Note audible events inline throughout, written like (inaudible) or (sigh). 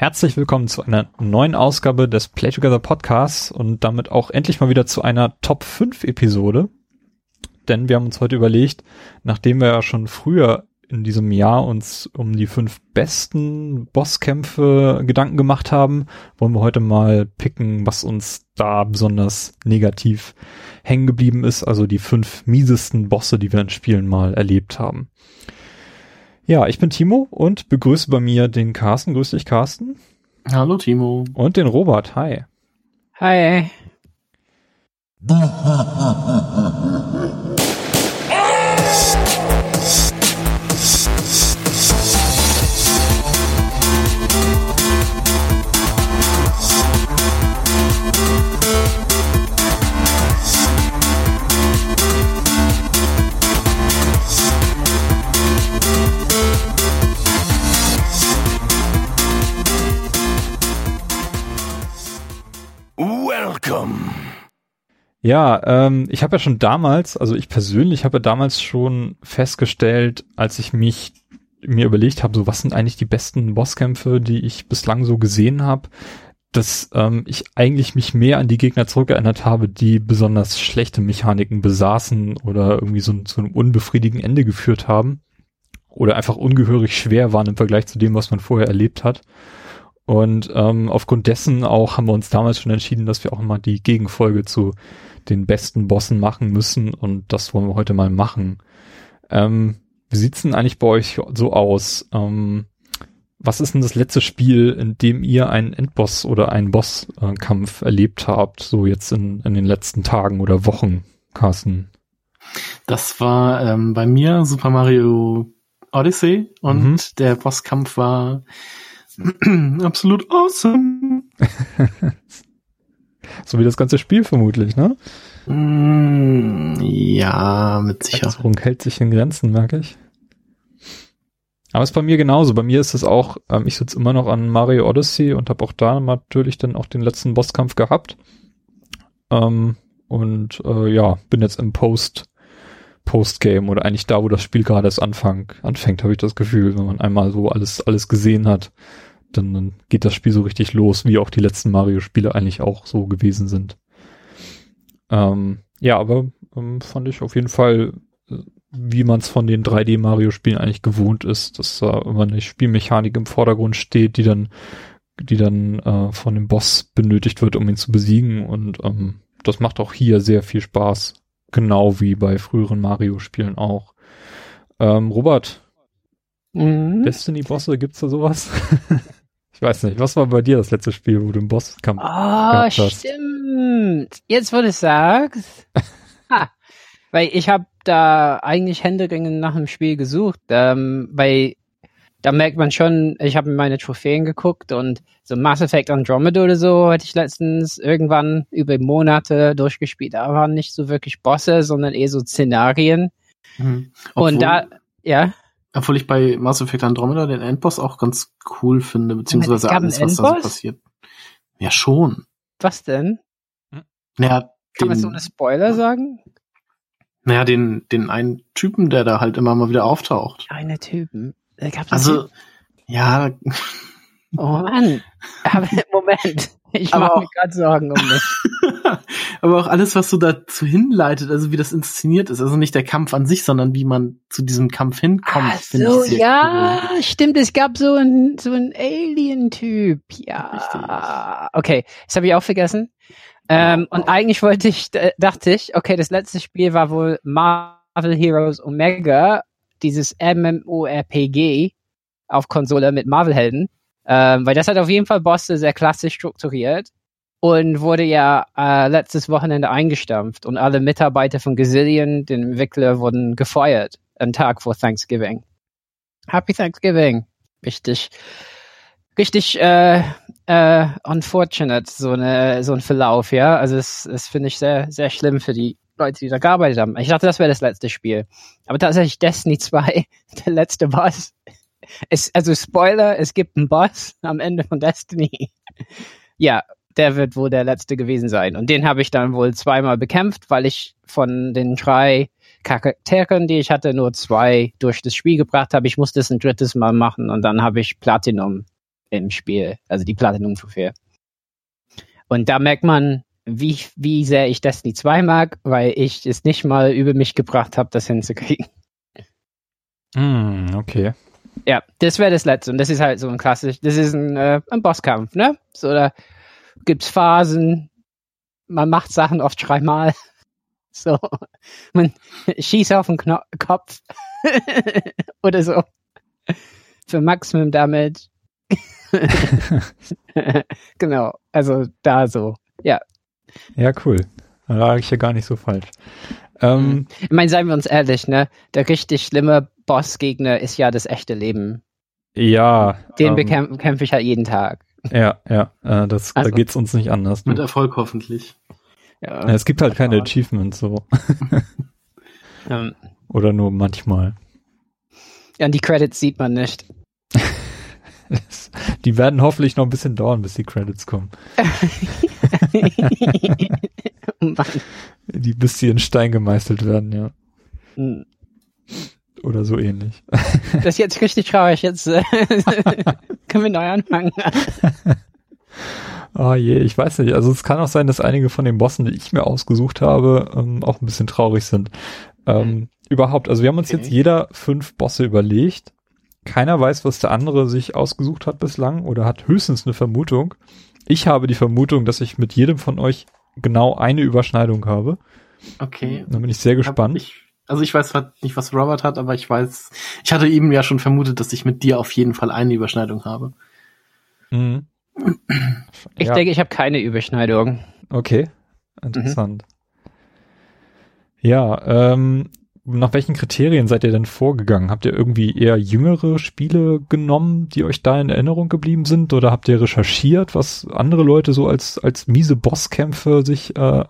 Herzlich willkommen zu einer neuen Ausgabe des Play Together Podcasts und damit auch endlich mal wieder zu einer Top 5 Episode. Denn wir haben uns heute überlegt, nachdem wir ja schon früher in diesem Jahr uns um die fünf besten Bosskämpfe Gedanken gemacht haben, wollen wir heute mal picken, was uns da besonders negativ hängen geblieben ist, also die fünf miesesten Bosse, die wir in Spielen mal erlebt haben. Ja, ich bin Timo und begrüße bei mir den Carsten. Grüß dich, Carsten. Hallo, Timo. Und den Robert. Hi. Hi. (laughs) Ja, ähm, ich habe ja schon damals, also ich persönlich habe ja damals schon festgestellt, als ich mich mir überlegt habe, so was sind eigentlich die besten Bosskämpfe, die ich bislang so gesehen habe, dass ähm, ich eigentlich mich mehr an die Gegner zurückerinnert habe, die besonders schlechte Mechaniken besaßen oder irgendwie so zu einem unbefriedigenden Ende geführt haben oder einfach ungehörig schwer waren im Vergleich zu dem, was man vorher erlebt hat. Und ähm, aufgrund dessen auch haben wir uns damals schon entschieden, dass wir auch mal die Gegenfolge zu den besten Bossen machen müssen und das wollen wir heute mal machen. Ähm, wie sieht's denn eigentlich bei euch so aus? Ähm, was ist denn das letzte Spiel, in dem ihr einen Endboss oder einen Bosskampf erlebt habt, so jetzt in, in den letzten Tagen oder Wochen, Carsten? Das war ähm, bei mir Super Mario Odyssey und mhm. der Bosskampf war (clears throat) Absolut awesome. (laughs) so wie das ganze Spiel vermutlich, ne? Mm, ja, mit Sicherheit. Begeisterung hält sich in Grenzen, merke ich. Aber es ist bei mir genauso. Bei mir ist es auch, ähm, ich sitze immer noch an Mario Odyssey und habe auch da natürlich dann auch den letzten Bosskampf gehabt. Ähm, und äh, ja, bin jetzt im Post Postgame oder eigentlich da, wo das Spiel gerade erst anfang, anfängt, habe ich das Gefühl, wenn man einmal so alles alles gesehen hat dann, dann geht das Spiel so richtig los, wie auch die letzten Mario-Spiele eigentlich auch so gewesen sind. Ähm, ja, aber ähm, fand ich auf jeden Fall, äh, wie man es von den 3D-Mario-Spielen eigentlich gewohnt ist, dass da immer eine Spielmechanik im Vordergrund steht, die dann, die dann äh, von dem Boss benötigt wird, um ihn zu besiegen. Und ähm, das macht auch hier sehr viel Spaß, genau wie bei früheren Mario-Spielen auch. Ähm, Robert, mhm. Destiny-Bosse, gibt's da sowas? (laughs) Ich weiß nicht, was war bei dir das letzte Spiel, wo du einen Bosskampf Ah, oh, stimmt. Jetzt, wo du es sagst. (laughs) ha, weil ich habe da eigentlich händeringend nach einem Spiel gesucht, ähm, weil da merkt man schon, ich habe mir meine Trophäen geguckt und so Mass Effect Andromeda oder so hatte ich letztens irgendwann über Monate durchgespielt. Da waren nicht so wirklich Bosse, sondern eher so Szenarien. Mhm. Und da, ja. Obwohl ich bei Mass Effect Andromeda den Endboss auch ganz cool finde, beziehungsweise alles, was da so passiert. Ja, schon. Was denn? Naja, Kann den, man so eine Spoiler sagen? Naja, den, den einen Typen, der da halt immer mal wieder auftaucht. Eine Typen. Also, Typen? ja. Oh Mann. Aber (laughs) Moment. Ich mache mir gerade Sorgen um mich. (laughs) aber auch alles, was so dazu hinleitet, also wie das inszeniert ist, also nicht der Kampf an sich, sondern wie man zu diesem Kampf hinkommt. Ach so, ja, cool. stimmt. Es gab so ein so ein Alien-Typ. Ja, Richtig. okay, das habe ich auch vergessen. Ähm, und eigentlich wollte ich, dachte ich, okay, das letzte Spiel war wohl Marvel Heroes Omega, dieses MMORPG auf Konsole mit Marvel-Helden. Ähm, weil das hat auf jeden Fall Bosse sehr klassisch strukturiert und wurde ja äh, letztes Wochenende eingestampft und alle Mitarbeiter von Gazillion, den Entwickler, wurden gefeuert, einen Tag vor Thanksgiving. Happy Thanksgiving. Richtig, richtig äh, äh, unfortunate, so, eine, so ein Verlauf, ja. Also das, das finde ich sehr, sehr schlimm für die Leute, die da gearbeitet haben. Ich dachte, das wäre das letzte Spiel. Aber tatsächlich Destiny (laughs) 2, der letzte Boss. Es, also Spoiler, es gibt einen Boss am Ende von Destiny. ja, der wird wohl der letzte gewesen sein. Und den habe ich dann wohl zweimal bekämpft, weil ich von den drei Charakteren, die ich hatte, nur zwei durch das Spiel gebracht habe. Ich musste es ein drittes Mal machen und dann habe ich Platinum im Spiel, also die Platinum-Trophäe. Und da merkt man, wie, wie sehr ich Destiny 2 mag, weil ich es nicht mal über mich gebracht habe, das hinzukriegen. Mm, okay. Ja, das wäre das letzte. Und das ist halt so ein klassisch, das ist ein, äh, ein Bosskampf, ne? So, da gibt's Phasen, man macht Sachen oft dreimal. (laughs) So, man schießt auf den Kno Kopf (laughs) oder so. Für Maximum Damage. (laughs) genau, also da so, ja. Ja, cool. Da lag ich ja gar nicht so falsch. Ähm, Mhm. Ich meine, seien wir uns ehrlich, ne? Der richtig schlimme Bossgegner ist ja das echte Leben. ja. Den ähm, bekämpfe bekämpf ich halt jeden Tag. Ja, ja. Äh, das, Also- da geht's uns nicht anders. Mit. Erfolg hoffentlich. Ja, Ja, es gibt halt keine Achievements so. (laughs) ähm, Oder nur manchmal. ja, und die Credits sieht man nicht. (laughs) Die werden hoffentlich noch ein bisschen dauern, bis die Credits kommen. (laughs) Mann. Die, bis die in Stein gemeißelt werden, ja. Hm. Oder so ähnlich. Das ist jetzt richtig traurig. Jetzt äh, (laughs) können wir neu anfangen. Ah je, ich weiß nicht. Also es kann auch sein, dass einige von den Bossen, die ich mir ausgesucht habe, ähm, auch ein bisschen traurig sind. Ähm, überhaupt, also wir haben uns Okay. jetzt jeder fünf Bosse überlegt. Keiner weiß, was der andere sich ausgesucht hat bislang oder hat höchstens eine Vermutung. Ich habe die Vermutung, dass ich mit jedem von euch genau eine Überschneidung habe. Okay. Da bin ich sehr gespannt. Ich, also ich weiß zwar nicht, was Robert hat, aber ich weiß, ich hatte eben ja schon vermutet, dass ich mit dir auf jeden Fall eine Überschneidung habe. Mhm. Ich Ja, denke, ich habe keine Überschneidung. Okay, interessant. Ja, ähm, nach welchen Kriterien seid ihr denn vorgegangen? Habt ihr irgendwie eher jüngere Spiele genommen, die euch da in Erinnerung geblieben sind? Oder habt ihr recherchiert, was andere Leute so als, als miese Bosskämpfe sich äh,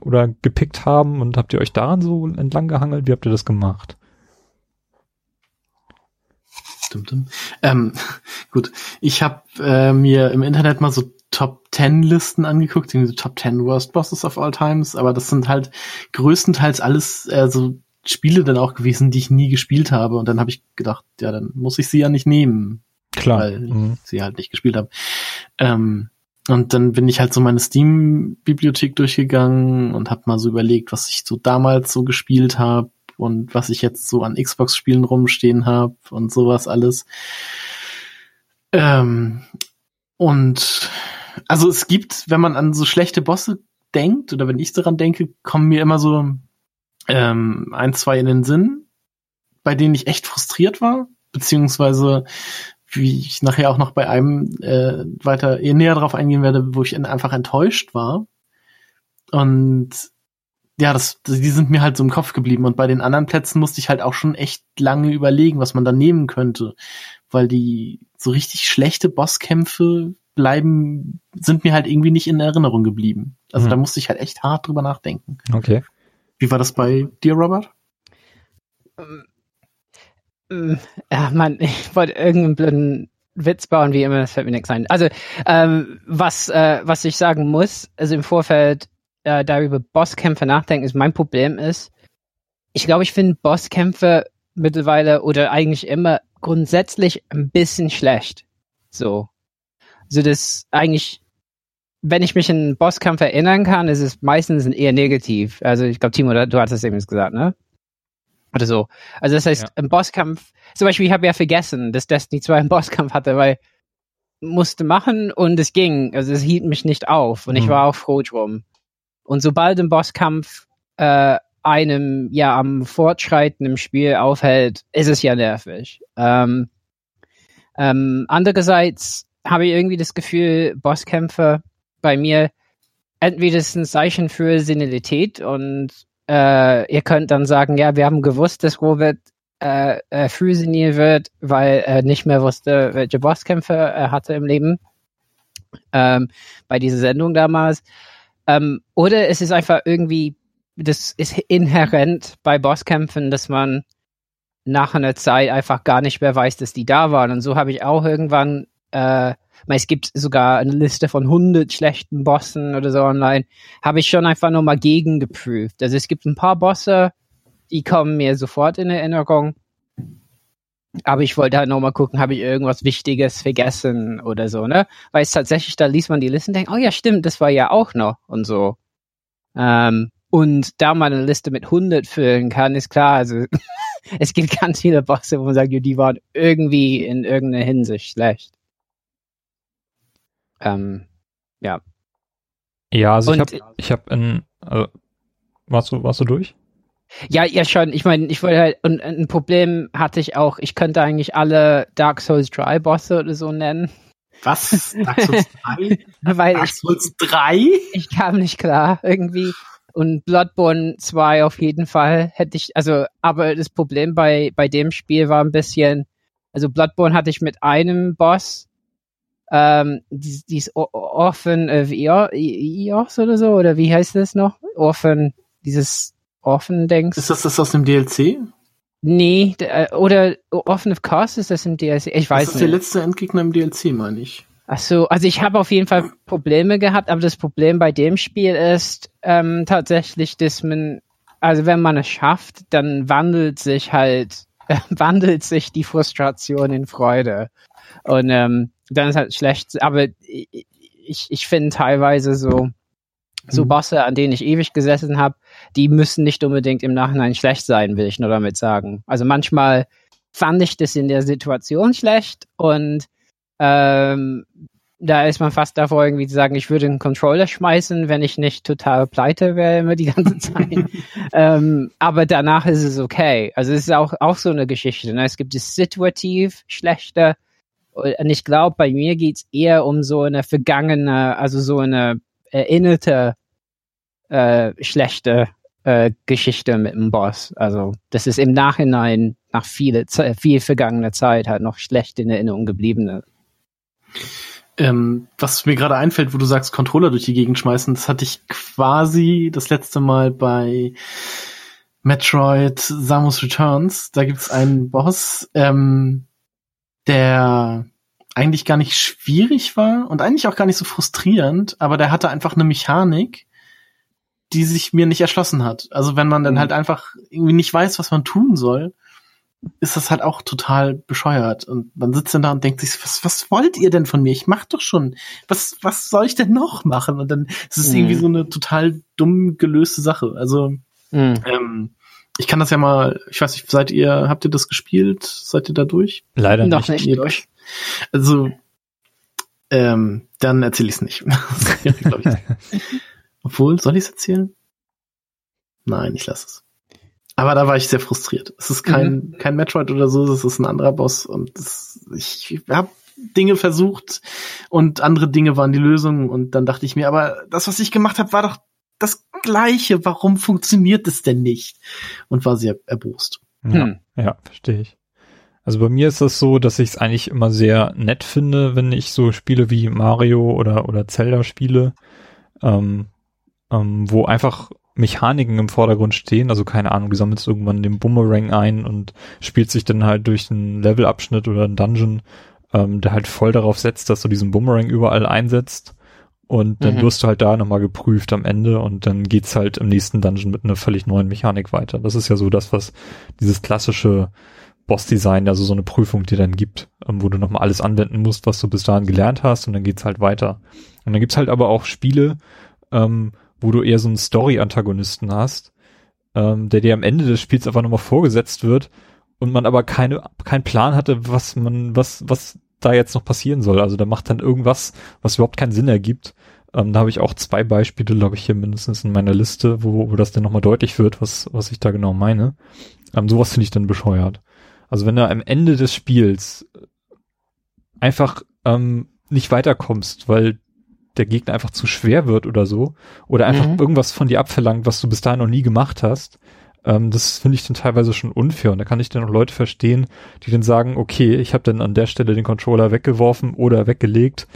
oder gepickt haben und habt ihr euch daran so entlang gehangelt? Wie habt ihr das gemacht? Dum, dum. Ähm, (laughs) gut, ich habe äh, mir im Internet mal so Top 10 Listen angeguckt, diese Top 10 Worst Bosses of All Times, aber das sind halt größtenteils alles äh, so Spiele dann auch gewesen, die ich nie gespielt habe und dann habe ich gedacht, ja, dann muss ich sie ja nicht nehmen, Klar. weil ich Mhm. sie halt nicht gespielt habe. Ähm, und dann bin ich halt so meine Steam-Bibliothek durchgegangen und habe mal so überlegt, was ich so damals so gespielt habe und was ich jetzt so an Xbox-Spielen rumstehen habe und sowas alles. Ähm, und also es gibt, wenn man an so schlechte Bosse denkt oder wenn ich daran denke, kommen mir immer so ähm, ein, zwei in den Sinn, bei denen ich echt frustriert war, beziehungsweise wie ich nachher auch noch bei einem äh, weiter eher näher drauf eingehen werde, wo ich einfach enttäuscht war. Und ja, das, die sind mir halt so im Kopf geblieben. Und bei den anderen Plätzen musste ich halt auch schon echt lange überlegen, was man da nehmen könnte. Weil die so richtig schlechte Bosskämpfe bleiben, sind mir halt irgendwie nicht in Erinnerung geblieben. Also Mhm. da musste ich halt echt hart drüber nachdenken. Okay. Wie war das bei dir, Robert? Mm, Ja, Mann, ich wollte irgendeinen blöden Witz bauen, wie immer, das fällt mir nichts ein. Also, ähm, was, äh, was ich sagen muss, also im Vorfeld äh, darüber Bosskämpfe nachdenken, ist mein Problem ist, ich glaube, ich finde Bosskämpfe mittlerweile oder eigentlich immer grundsätzlich ein bisschen schlecht. So. So das eigentlich, wenn ich mich an einen Bosskampf erinnern kann, ist es meistens eher negativ. Also ich glaube, Timo, du hattest es eben gesagt, ne? Oder so. Also das heißt, Ja. im Bosskampf, zum Beispiel, ich habe ja vergessen, dass Destiny 2 einen Bosskampf hatte, weil musste machen und es ging. Also es hielt mich nicht auf und ich Mhm. war auch froh drum. Und sobald ein Bosskampf äh, einem ja am Fortschreiten im Spiel aufhält, ist es ja nervig. Ähm, ähm, andererseits habe ich irgendwie das Gefühl, Bosskämpfe bei mir entweder ist ein Zeichen für Senilität und äh, ihr könnt dann sagen, ja, wir haben gewusst, dass Robert äh, äh, früh senil wird, weil er nicht mehr wusste, welche Bosskämpfe er hatte im Leben. Ähm, bei dieser Sendung damals. Ähm, oder es ist einfach irgendwie, das ist inhärent bei Bosskämpfen, dass man nach einer Zeit einfach gar nicht mehr weiß, dass die da waren. Und so habe ich auch irgendwann, äh, es gibt sogar eine Liste von 100 schlechten Bossen oder so online, habe ich schon einfach nur mal gegengeprüft. Also es gibt ein paar Bosse, die kommen mir sofort in Erinnerung. Aber ich wollte halt nochmal gucken, habe ich irgendwas Wichtiges vergessen oder so, ne? Weil es tatsächlich, da liest man die Liste und denkt, oh ja, stimmt, das war ja auch noch und so. Ähm, und da man eine Liste mit 100 füllen kann, ist klar, also (laughs) es gibt ganz viele Bosse, wo man sagt, die waren irgendwie in irgendeiner Hinsicht schlecht. Ähm, ja. Ja, also und, ich habe ich hab in, also, warst du, warst du durch? Ja, ja schon. Ich meine, ich wollte halt, und ein Problem hatte ich auch, ich könnte eigentlich alle Dark Souls 3 Bosse oder so nennen. Was? Dark Souls 3? (laughs) Weil Dark Souls 3? Ich, ich kam nicht klar irgendwie. Und Bloodborne 2 auf jeden Fall hätte ich, also, aber das Problem bei, bei dem Spiel war ein bisschen, also Bloodborne hatte ich mit einem Boss, ähm, dies, dies Orphan of Eos oder so, oder wie heißt das noch? Orphan, dieses Orphan-Dings. Ist das das aus dem DLC? Nee, äh, oder Orphan of Cars ist das im DLC? Ich weiß nicht. Das ist der letzte Endgegner im DLC, meine ich. Ach so, also ich habe auf jeden Fall Probleme gehabt, aber das Problem bei dem Spiel ist ähm, tatsächlich, dass man, also wenn man es schafft, dann wandelt sich halt, äh, (laughs) wandelt sich die Frustration in Freude. Und ähm, dann ist halt schlecht, aber ich, ich finde teilweise so, so mhm. Bosse, an denen ich ewig gesessen habe, die müssen nicht unbedingt im Nachhinein schlecht sein, will ich nur damit sagen. Also manchmal fand ich das in der Situation schlecht und ähm, da ist man fast davor, irgendwie zu sagen, ich würde einen Controller schmeißen, wenn ich nicht total pleite wäre immer die ganze (laughs) Zeit. ähm, aber danach ist es okay. Also es ist auch, auch so eine Geschichte. Ne? Es gibt das situativ Schlechte. Und ich glaube, bei mir geht's eher um so eine vergangene, also so eine erinnerte äh, schlechte äh, Geschichte mit dem Boss. Also das ist im Nachhinein nach viele, viel vergangener Zeit halt noch schlecht in Erinnerung gebliebene. Ähm, was mir gerade einfällt, wo du sagst, Controller durch die Gegend schmeißen, das hatte ich quasi das letzte Mal bei Metroid Samus Returns. Da gibt's einen Boss, ähm, der eigentlich gar nicht schwierig war und eigentlich auch gar nicht so frustrierend, aber der hatte einfach eine Mechanik, die sich mir nicht erschlossen hat. Also wenn man dann mhm. halt einfach irgendwie nicht weiß, was man tun soll, ist das halt auch total bescheuert. Und man sitzt dann da und denkt sich, was, was wollt ihr denn von mir? Ich mach doch schon. Was, was soll ich denn noch machen? Und dann ist es mhm. irgendwie so eine total dumm gelöste Sache. Also, mhm. ähm, ich kann das ja mal, ich weiß nicht, seid ihr, habt ihr das gespielt? Seid ihr da durch? Leider Noch nicht. nicht. Durch? Also, ähm, dann erzähle ich es nicht. (laughs) (laughs) Obwohl, soll ich es erzählen? Nein, ich lasse es. Aber da war ich sehr frustriert. Es ist kein, mhm. kein Metroid oder so, es ist ein anderer Boss und das, ich habe Dinge versucht und andere Dinge waren die Lösung und dann dachte ich mir, aber das, was ich gemacht habe, war doch das Gleiche. Warum funktioniert es denn nicht? Und war sehr erbost. Ja, hm. ja verstehe ich. Also bei mir ist das so, dass ich es eigentlich immer sehr nett finde, wenn ich so Spiele wie Mario oder, oder Zelda spiele, ähm, ähm, wo einfach Mechaniken im Vordergrund stehen. Also keine Ahnung, du sammelst irgendwann den Boomerang ein und spielt sich dann halt durch einen Levelabschnitt oder einen Dungeon, ähm, der halt voll darauf setzt, dass du diesen Boomerang überall einsetzt. Und dann mhm. wirst du halt da nochmal geprüft am Ende und dann geht's halt im nächsten Dungeon mit einer völlig neuen Mechanik weiter. Das ist ja so das, was dieses klassische Boss-Design, also so eine Prüfung dir dann gibt, ähm, wo du nochmal alles anwenden musst, was du bis dahin gelernt hast und dann geht's halt weiter. Und dann gibt's halt aber auch Spiele, ähm, wo du eher so einen Story-Antagonisten hast, ähm, der dir am Ende des Spiels einfach nochmal vorgesetzt wird und man aber keine, keinen Plan hatte, was man, was, was da jetzt noch passieren soll. Also da macht dann irgendwas, was überhaupt keinen Sinn ergibt. Ähm, da habe ich auch zwei Beispiele, glaube ich, hier mindestens in meiner Liste, wo, wo das dann nochmal deutlich wird, was, was ich da genau meine. Ähm, sowas finde ich dann bescheuert. Also wenn du am Ende des Spiels einfach ähm, nicht weiterkommst, weil der Gegner einfach zu schwer wird oder so, oder einfach mhm. irgendwas von dir abverlangt, was du bis dahin noch nie gemacht hast, ähm, das finde ich dann teilweise schon unfair. Und da kann ich dann auch Leute verstehen, die dann sagen, okay, ich habe dann an der Stelle den Controller weggeworfen oder weggelegt,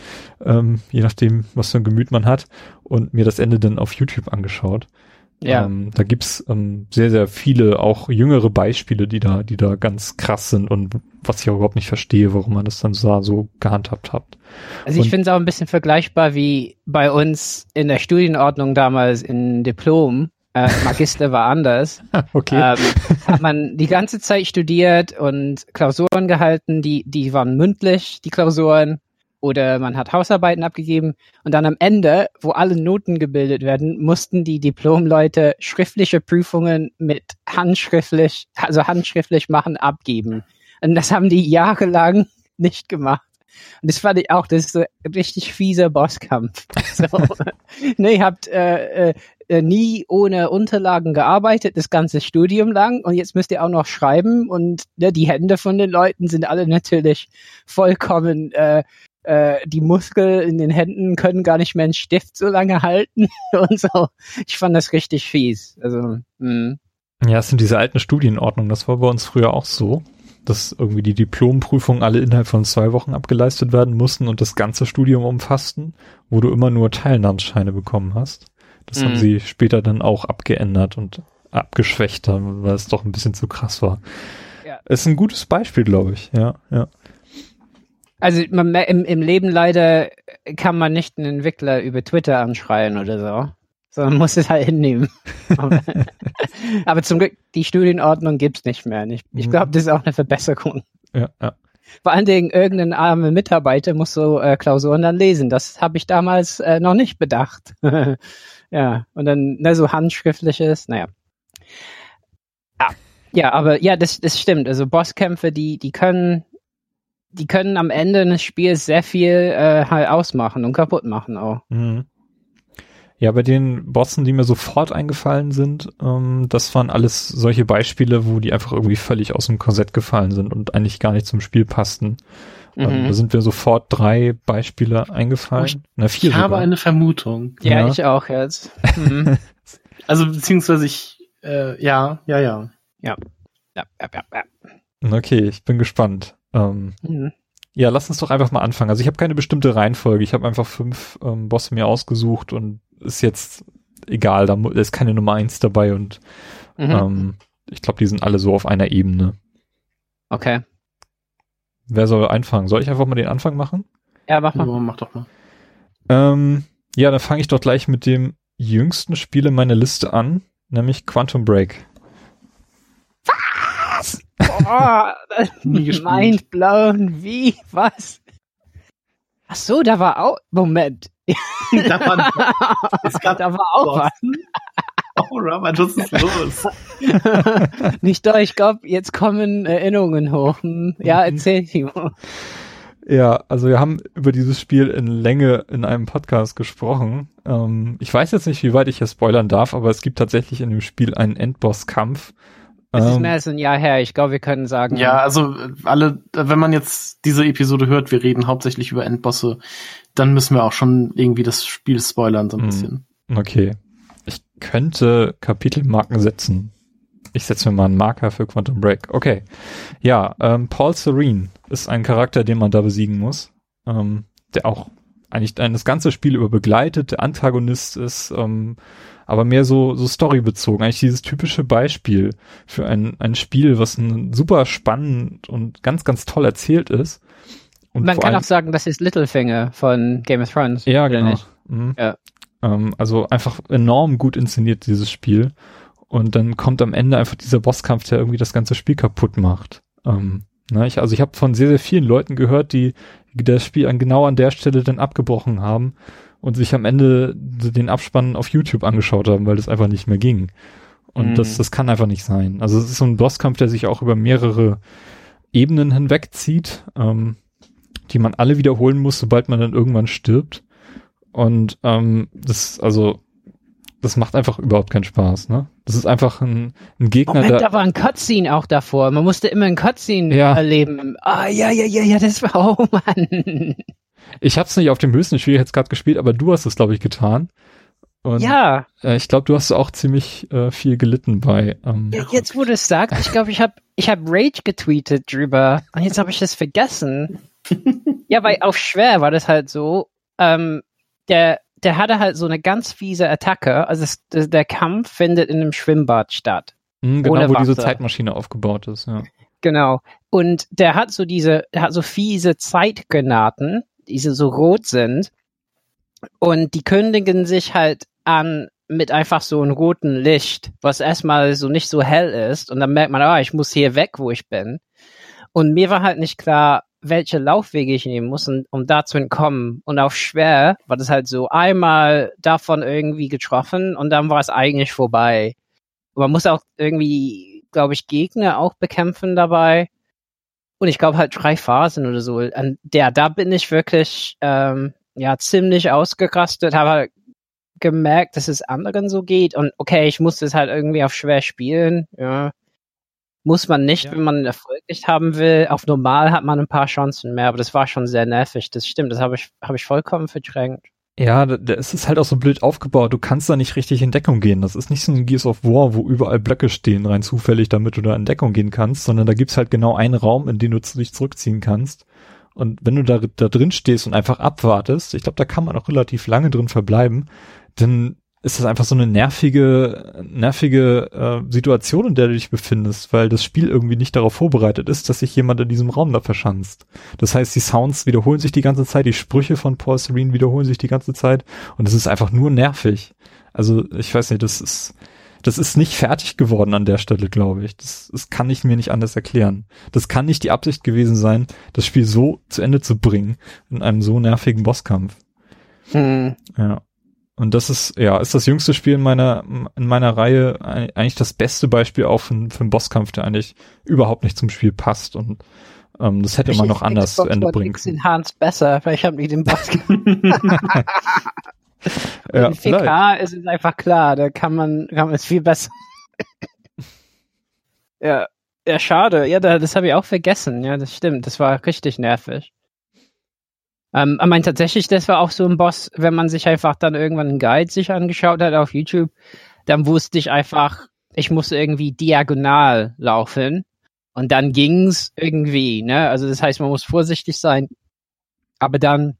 ähm, je nachdem, was für ein Gemüt man hat, und mir das Ende dann auf YouTube angeschaut. Ja. Ähm, da gibt's ähm, sehr, sehr viele, auch jüngere Beispiele, die da, die da ganz krass sind und was ich auch überhaupt nicht verstehe, warum man das dann so, so gehandhabt hat. Also ich finde es auch ein bisschen vergleichbar wie bei uns in der Studienordnung damals in Diplom. Äh, Magister war anders. (laughs) Okay. Ähm, hat man die ganze Zeit studiert und Klausuren gehalten, die, die waren mündlich, die Klausuren, oder man hat Hausarbeiten abgegeben und dann am Ende, wo alle Noten gebildet werden, mussten die Diplomleute schriftliche Prüfungen mit handschriftlich, also handschriftlich machen, abgeben. Und das haben die jahrelang (laughs) nicht gemacht. Und das fand ich auch, das ist so ein richtig fieser Bosskampf. (laughs) So, ne, ihr habt äh, äh, nie ohne Unterlagen gearbeitet, das ganze Studium lang und jetzt müsst ihr auch noch schreiben und ne, die Hände von den Leuten sind alle natürlich vollkommen äh, äh, die Muskeln in den Händen können gar nicht mehr einen Stift so lange halten (laughs) und so. Ich fand das richtig fies. Also, mh. Ja, es sind diese alten Studienordnungen. Das war bei uns früher auch so, dass irgendwie die Diplomprüfungen alle innerhalb von zwei Wochen abgeleistet werden mussten und das ganze Studium umfassten, wo du immer nur Teilnahmsscheine bekommen hast. Das mhm. haben sie später dann auch abgeändert und abgeschwächt, weil es doch ein bisschen zu krass war. Ja. Ist ein gutes Beispiel, glaube ich. Ja, ja. Also man, im, im Leben leider kann man nicht einen Entwickler über Twitter anschreien oder so, sondern muss es halt hinnehmen. (laughs) aber, (laughs) aber, zum Glück, die Studienordnung gibt's nicht mehr. Ich, ich glaube, das ist auch eine Verbesserung. Ja, ja. Vor allen Dingen, irgendein armer Mitarbeiter muss so äh, Klausuren dann lesen. Das habe ich damals äh, noch nicht bedacht. (laughs) ja, und dann ne, so handschriftliches, naja. Ah, ja, aber ja, das, das stimmt. Also Bosskämpfe, die, die können die können am Ende eines Spiels sehr viel äh, halt ausmachen und kaputt machen auch. Mhm. Ja, bei den Bossen, die mir sofort eingefallen sind, ähm, das waren alles solche Beispiele, wo die einfach irgendwie völlig aus dem Korsett gefallen sind und eigentlich gar nicht zum Spiel passten. Ähm, mhm. Ähm, da sind mir sofort drei Beispiele eingefallen. Ich, Na, vier ich sogar. habe eine Vermutung. Ja, ja. ich auch jetzt. Mhm. (laughs) also beziehungsweise ich, äh, ja, ja, ja. Ja. Ja, ja, ja, ja. Okay, ich bin gespannt. Ähm, mhm. Ja, lass uns doch einfach mal anfangen. Also ich habe keine bestimmte Reihenfolge. Ich habe einfach fünf ähm, Bosse mir ausgesucht und ist jetzt egal, da ist keine Nummer eins dabei und mhm. ähm, ich glaube, die sind alle so auf einer Ebene. Okay. Wer soll anfangen? Soll ich einfach mal den Anfang machen? Ja, mach mal. Ja, mach doch mal. Ähm, ja, dann fange ich doch gleich mit dem jüngsten Spiel in meiner Liste an, nämlich Quantum Break. Boah, mind blown. Wie? Was? Ach so, da war auch. Moment. (laughs) da, war, (laughs) es gab da war auch was. Oh, Robert, was ist los? (laughs) Nicht doch, ich glaube, jetzt kommen Erinnerungen hoch. Hm, ja, mhm. erzähl Timo. Ja, also wir haben über dieses Spiel in Länge in einem Podcast gesprochen. Ähm, ich weiß jetzt nicht, wie weit ich hier spoilern darf, aber es gibt tatsächlich in dem Spiel einen Endboss-Kampf, es ist ähm, mehr als ein Jahr her. Ich glaube, wir können sagen. Ja, also alle, wenn man jetzt diese Episode hört, wir reden hauptsächlich über Endbosse, dann müssen wir auch schon irgendwie das Spiel spoilern so ein hm, bisschen. Okay. Könnte Kapitelmarken setzen. Ich setze mir mal einen Marker für Quantum Break. Okay. Ja, ähm, Paul Serene ist ein Charakter, den man da besiegen muss. Ähm, der auch eigentlich das ganze Spiel über begleitet, der Antagonist ist, ähm, aber mehr so, so storybezogen. Eigentlich dieses typische Beispiel für ein, ein Spiel, was ein super spannend und ganz, ganz toll erzählt ist. Und Man kann auch sagen, das ist Littlefinger von Game of Thrones. Ja, genau. Mhm. Ja. Ähm, also einfach enorm gut inszeniert, dieses Spiel. Und dann kommt am Ende einfach dieser Bosskampf, der irgendwie das ganze Spiel kaputt macht. Ähm, na, ich, also ich habe von sehr, sehr vielen Leuten gehört, die das Spiel an genau an der Stelle dann abgebrochen haben und sich am Ende den Abspann auf YouTube angeschaut haben, weil das einfach nicht mehr ging. Und mhm. das, das kann einfach nicht sein. Also es ist so ein Bosskampf, der sich auch über mehrere Ebenen hinwegzieht, ähm, die man alle wiederholen muss, sobald man dann irgendwann stirbt. Und ähm, das, also, das macht einfach überhaupt keinen Spaß, ne? Das ist einfach ein, ein Gegner, Moment, da war ein Cutscene auch davor. Man musste immer ein Cutscene ja. erleben. Ah, ja, ja, ja, ja, das war, (laughs) oh Mann. Ich habe es nicht auf dem höchsten Schwierigkeitsgrad gespielt, aber du hast es, glaube ich, getan. Und, ja. Äh, ich glaube, du hast auch ziemlich äh, viel gelitten bei. Ähm, ja, jetzt, wo du es sagst, ich glaube, ich habe ich hab Rage getweetet drüber und jetzt habe ich das vergessen. (laughs) ja, weil auf schwer war das halt so. Ähm, der, der hatte halt so eine ganz fiese Attacke. Also es, der Kampf findet in einem Schwimmbad statt. Mhm, genau, wo Wasser. diese Zeitmaschine aufgebaut ist, ja. Genau. Und der hat so diese, der hat so fiese Zeitgranaten, die so rot sind. Und die kündigen sich halt an mit einfach so einem roten Licht, was erstmal so nicht so hell ist und dann merkt man, ah, ich muss hier weg, wo ich bin. Und mir war halt nicht klar, welche Laufwege ich nehmen muss, um, da zu entkommen. Und auf schwer war das halt so einmal davon irgendwie getroffen und dann war es eigentlich vorbei. Und man muss auch irgendwie, glaube ich, Gegner auch bekämpfen dabei. Und ich glaube halt drei Phasen oder so. An der, da bin ich wirklich ähm, ja ziemlich ausgerastet, habe halt gemerkt, dass es anderen so geht. Und okay, ich musste es halt irgendwie auf schwer spielen. Ja. Muss man nicht, ja. wenn man Erfolg nicht haben will. Auf normal hat man ein paar Chancen mehr, aber das war schon sehr nervig. Das stimmt, das habe ich, habe ich vollkommen verdrängt. Ja, es ist halt auch so blöd aufgebaut. Du kannst da nicht richtig in Deckung gehen. Das ist nicht so ein Gears of War, wo überall Blöcke stehen, rein zufällig, damit du da in Deckung gehen kannst, sondern da gibt's halt genau einen Raum, in den du dich zurückziehen kannst. Und wenn du da, da drin stehst und einfach abwartest, ich glaube, da kann man auch relativ lange drin verbleiben, dann ist das einfach so eine nervige, nervige äh, Situation, in der du dich befindest, weil das Spiel irgendwie nicht darauf vorbereitet ist, dass sich jemand in diesem Raum da verschanzt. Das heißt, die Sounds wiederholen sich die ganze Zeit, die Sprüche von Paul Serene wiederholen sich die ganze Zeit und es ist einfach nur nervig. Also ich weiß nicht, das ist, das ist nicht fertig geworden an der Stelle, glaube ich. Das, das kann ich mir nicht anders erklären. Das kann nicht die Absicht gewesen sein, das Spiel so zu Ende zu bringen in einem so nervigen Bosskampf. Hm. Ja. Und das ist, ja, ist das jüngste Spiel in meiner, in meiner Reihe eigentlich das beste Beispiel auch für, für einen Bosskampf, der eigentlich überhaupt nicht zum Spiel passt und ähm, das hätte ich man noch anders Xbox zu Ende bringen können. Enhanced besser, (laughs) weil ich habe nicht den Bosskampf. ja, 4K ist es einfach klar, da kann man, kann man es viel besser. (laughs) ja, ja, schade. Ja, das habe ich auch vergessen. Ja, das stimmt. Das war richtig nervig. Ähm, ich meine, tatsächlich, das war auch so ein Boss, wenn man sich einfach dann irgendwann einen Guide sich angeschaut hat auf YouTube, dann wusste ich einfach, ich muss irgendwie diagonal laufen und dann ging's irgendwie, ne? Also das heißt, man muss vorsichtig sein, aber dann,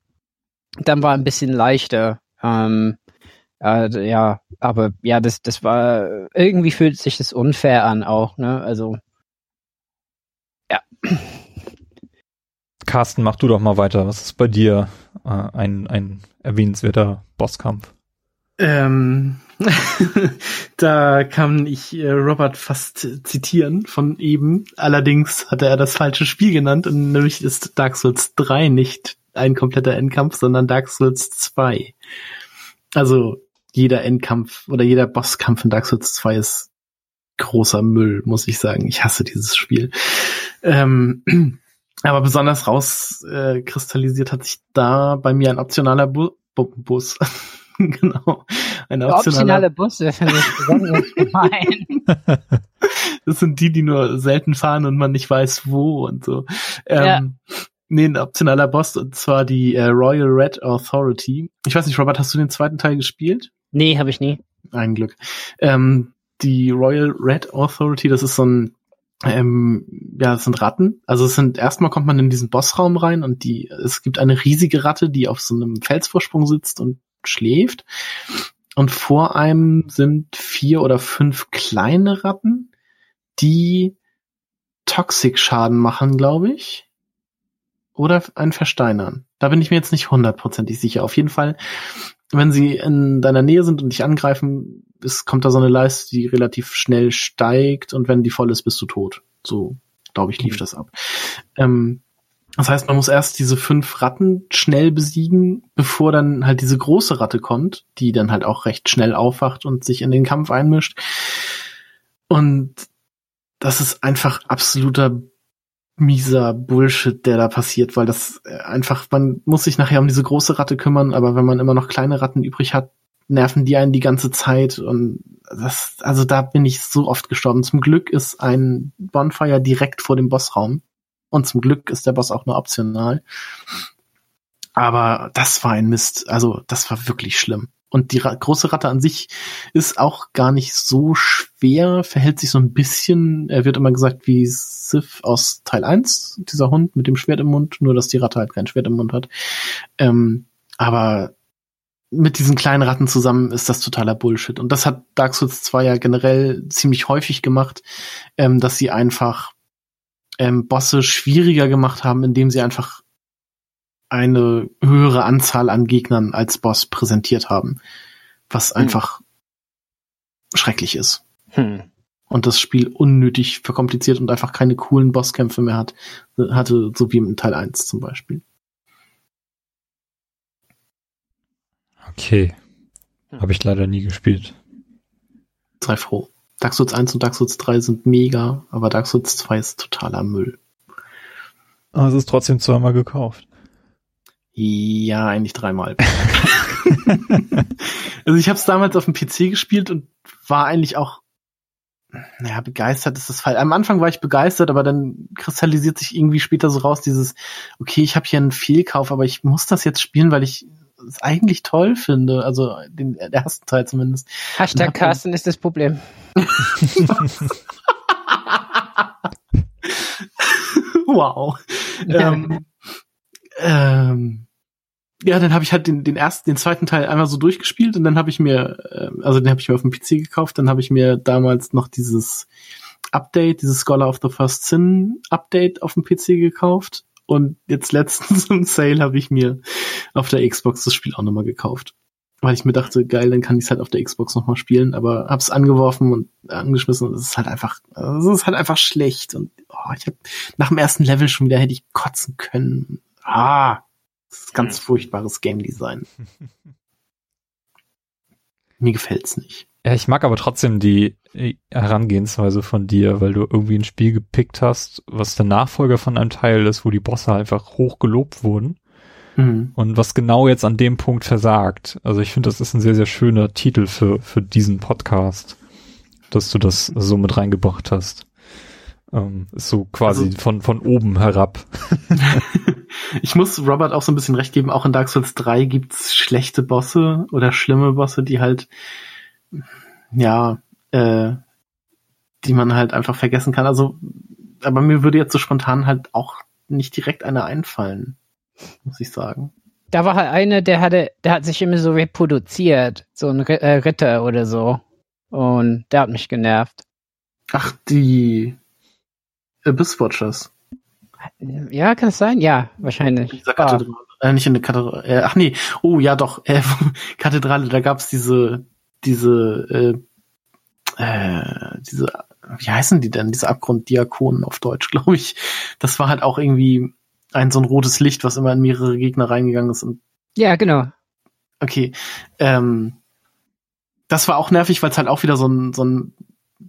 dann war ein bisschen leichter. Ähm, äh, ja, aber ja, das, das war irgendwie fühlt sich das unfair an auch, ne? Also ja. Carsten, mach du doch mal weiter. Was ist bei dir äh, ein, ein erwähnenswerter Bosskampf? Ähm, (laughs) da kann ich äh, Robert fast zitieren von eben. Allerdings hatte er das falsche Spiel genannt und nämlich ist Dark Souls 3 nicht ein kompletter Endkampf, sondern Dark Souls 2. Also jeder Endkampf oder jeder Bosskampf in Dark Souls 2 ist großer Müll, muss ich sagen. Ich hasse dieses Spiel. Ähm, (clears throat) aber besonders rauskristallisiert äh, hat sich da bei mir ein optionaler Bu Bu Bus. (laughs) genau. Ein optionale Busse finde ich besonders (laughs) gemein. Das sind die, die nur selten fahren und man nicht weiß wo und so. Ähm, ja. Nee, ein optionaler Boss und zwar die äh, Royal Red Authority. Ich weiß nicht, Robert, hast du den zweiten Teil gespielt? Nee, habe ich nie. Ein Glück. Ähm, die Royal Red Authority, das ist so ein ähm, ja, es sind Ratten. Also es sind erstmal kommt man in diesen Bossraum rein und die es gibt eine riesige Ratte, die auf so einem Felsvorsprung sitzt und schläft. Und vor einem sind vier oder fünf kleine Ratten, die Toxic-Schaden machen, glaube ich. Oder ein Versteinern. Da bin ich mir jetzt nicht hundertprozentig sicher. Auf jeden Fall, wenn sie in deiner Nähe sind und dich angreifen, es kommt da so eine Leiste, die relativ schnell steigt und wenn die voll ist, bist du tot. So, glaube ich, lief mhm. das ab. Ähm, das heißt, man muss erst diese fünf Ratten schnell besiegen, bevor dann halt diese große Ratte kommt, die dann halt auch recht schnell aufwacht und sich in den Kampf einmischt. Und das ist einfach absoluter mieser Bullshit, der da passiert, weil das äh, einfach, man muss sich nachher um diese große Ratte kümmern, aber wenn man immer noch kleine Ratten übrig hat, nerven die einen die ganze Zeit und das, also da bin ich so oft gestorben. Zum Glück ist ein Bonfire direkt vor dem Bossraum und zum Glück ist der Boss auch nur optional. Aber das war ein Mist. Also das war wirklich schlimm. Und die Ra große Ratte an sich ist auch gar nicht so schwer, verhält sich so ein bisschen, er wird immer gesagt wie Sif aus Teil 1, dieser Hund mit dem Schwert im Mund, nur dass die Ratte halt kein Schwert im Mund hat. Ähm, aber mit diesen kleinen Ratten zusammen ist das totaler Bullshit. Und das hat Dark Souls 2 ja generell ziemlich häufig gemacht, ähm, dass sie einfach ähm, Bosse schwieriger gemacht haben, indem sie einfach eine höhere Anzahl an Gegnern als Boss präsentiert haben. Was mhm. einfach schrecklich ist. Hm. Und das Spiel unnötig verkompliziert und einfach keine coolen Bosskämpfe mehr hat, hatte, so wie im Teil 1 zum Beispiel. Okay. Habe ich leider nie gespielt. Sei froh. Dark Souls 1 und Dark Souls 3 sind mega, aber Dark Souls 2 ist totaler Müll. Aber es ist trotzdem zweimal gekauft. Ja, eigentlich dreimal. (laughs) also ich habe es damals auf dem PC gespielt und war eigentlich auch, naja, begeistert ist das Fall. Am Anfang war ich begeistert, aber dann kristallisiert sich irgendwie später so raus dieses, okay, ich habe hier einen Fehlkauf, aber ich muss das jetzt spielen, weil ich es eigentlich toll finde. Also den, ersten Teil zumindest. Hashtag Carsten ist das Problem. wow. ähm, ähm, ja, dann habe ich halt den, den ersten, den zweiten Teil einmal so durchgespielt und dann habe ich mir, äh, also den habe ich mir auf dem PC gekauft, dann habe ich mir damals noch dieses Update, dieses Scholar of the First Sin Update auf dem PC gekauft und jetzt letztens (laughs) im Sale habe ich mir auf der Xbox das Spiel auch nochmal gekauft. Weil ich mir dachte, geil, dann kann ich es halt auf der Xbox nochmal spielen, aber hab's angeworfen und angeschmissen und es ist halt einfach, es ist halt einfach schlecht. Und oh, ich hab nach dem ersten Level schon wieder hätte ich kotzen können. Ah, das ist ganz furchtbares Game Design. (laughs) Mir gefällt's nicht. Ja, ich mag aber trotzdem die Herangehensweise von dir, weil du irgendwie ein Spiel gepickt hast, was der Nachfolger von einem Teil ist, wo die Bosse einfach hoch gelobt wurden. Mhm. Und was genau jetzt an dem Punkt versagt. Also ich finde, das ist ein sehr, sehr schöner Titel für, für diesen Podcast, dass du das so mit reingebracht hast. Ähm, ist so quasi also, von, von oben herab. (laughs) ich muss Robert auch so ein bisschen recht geben, auch in Dark Souls 3 gibt's schlechte Bosse oder schlimme Bosse, die halt, ja, äh, die man halt einfach vergessen kann. Also, aber mir würde jetzt so spontan halt auch nicht direkt einer einfallen, muss ich sagen. Da war halt einer, der hatte, der hat sich immer so reproduziert, so ein äh, Ritter oder so. Und der hat mich genervt. Ach, die Abyss Watchers. Ja, kann es sein? Ja, wahrscheinlich. In dieser Kathedrale. Ah. Äh, nicht in der Kathedrale. Äh, ach nee, oh ja doch, äh, (laughs) Kathedrale, da gab's diese, diese, äh, äh, diese, wie heißen die denn? Diese Abgrunddiakonen auf Deutsch, (laughs) glaube ich. Das war halt auch irgendwie ein so ein rotes Licht, was immer in mehrere Gegner reingegangen ist. Und ja, genau. Okay. Ähm, das war auch nervig, weil es halt auch wieder so ein, so ein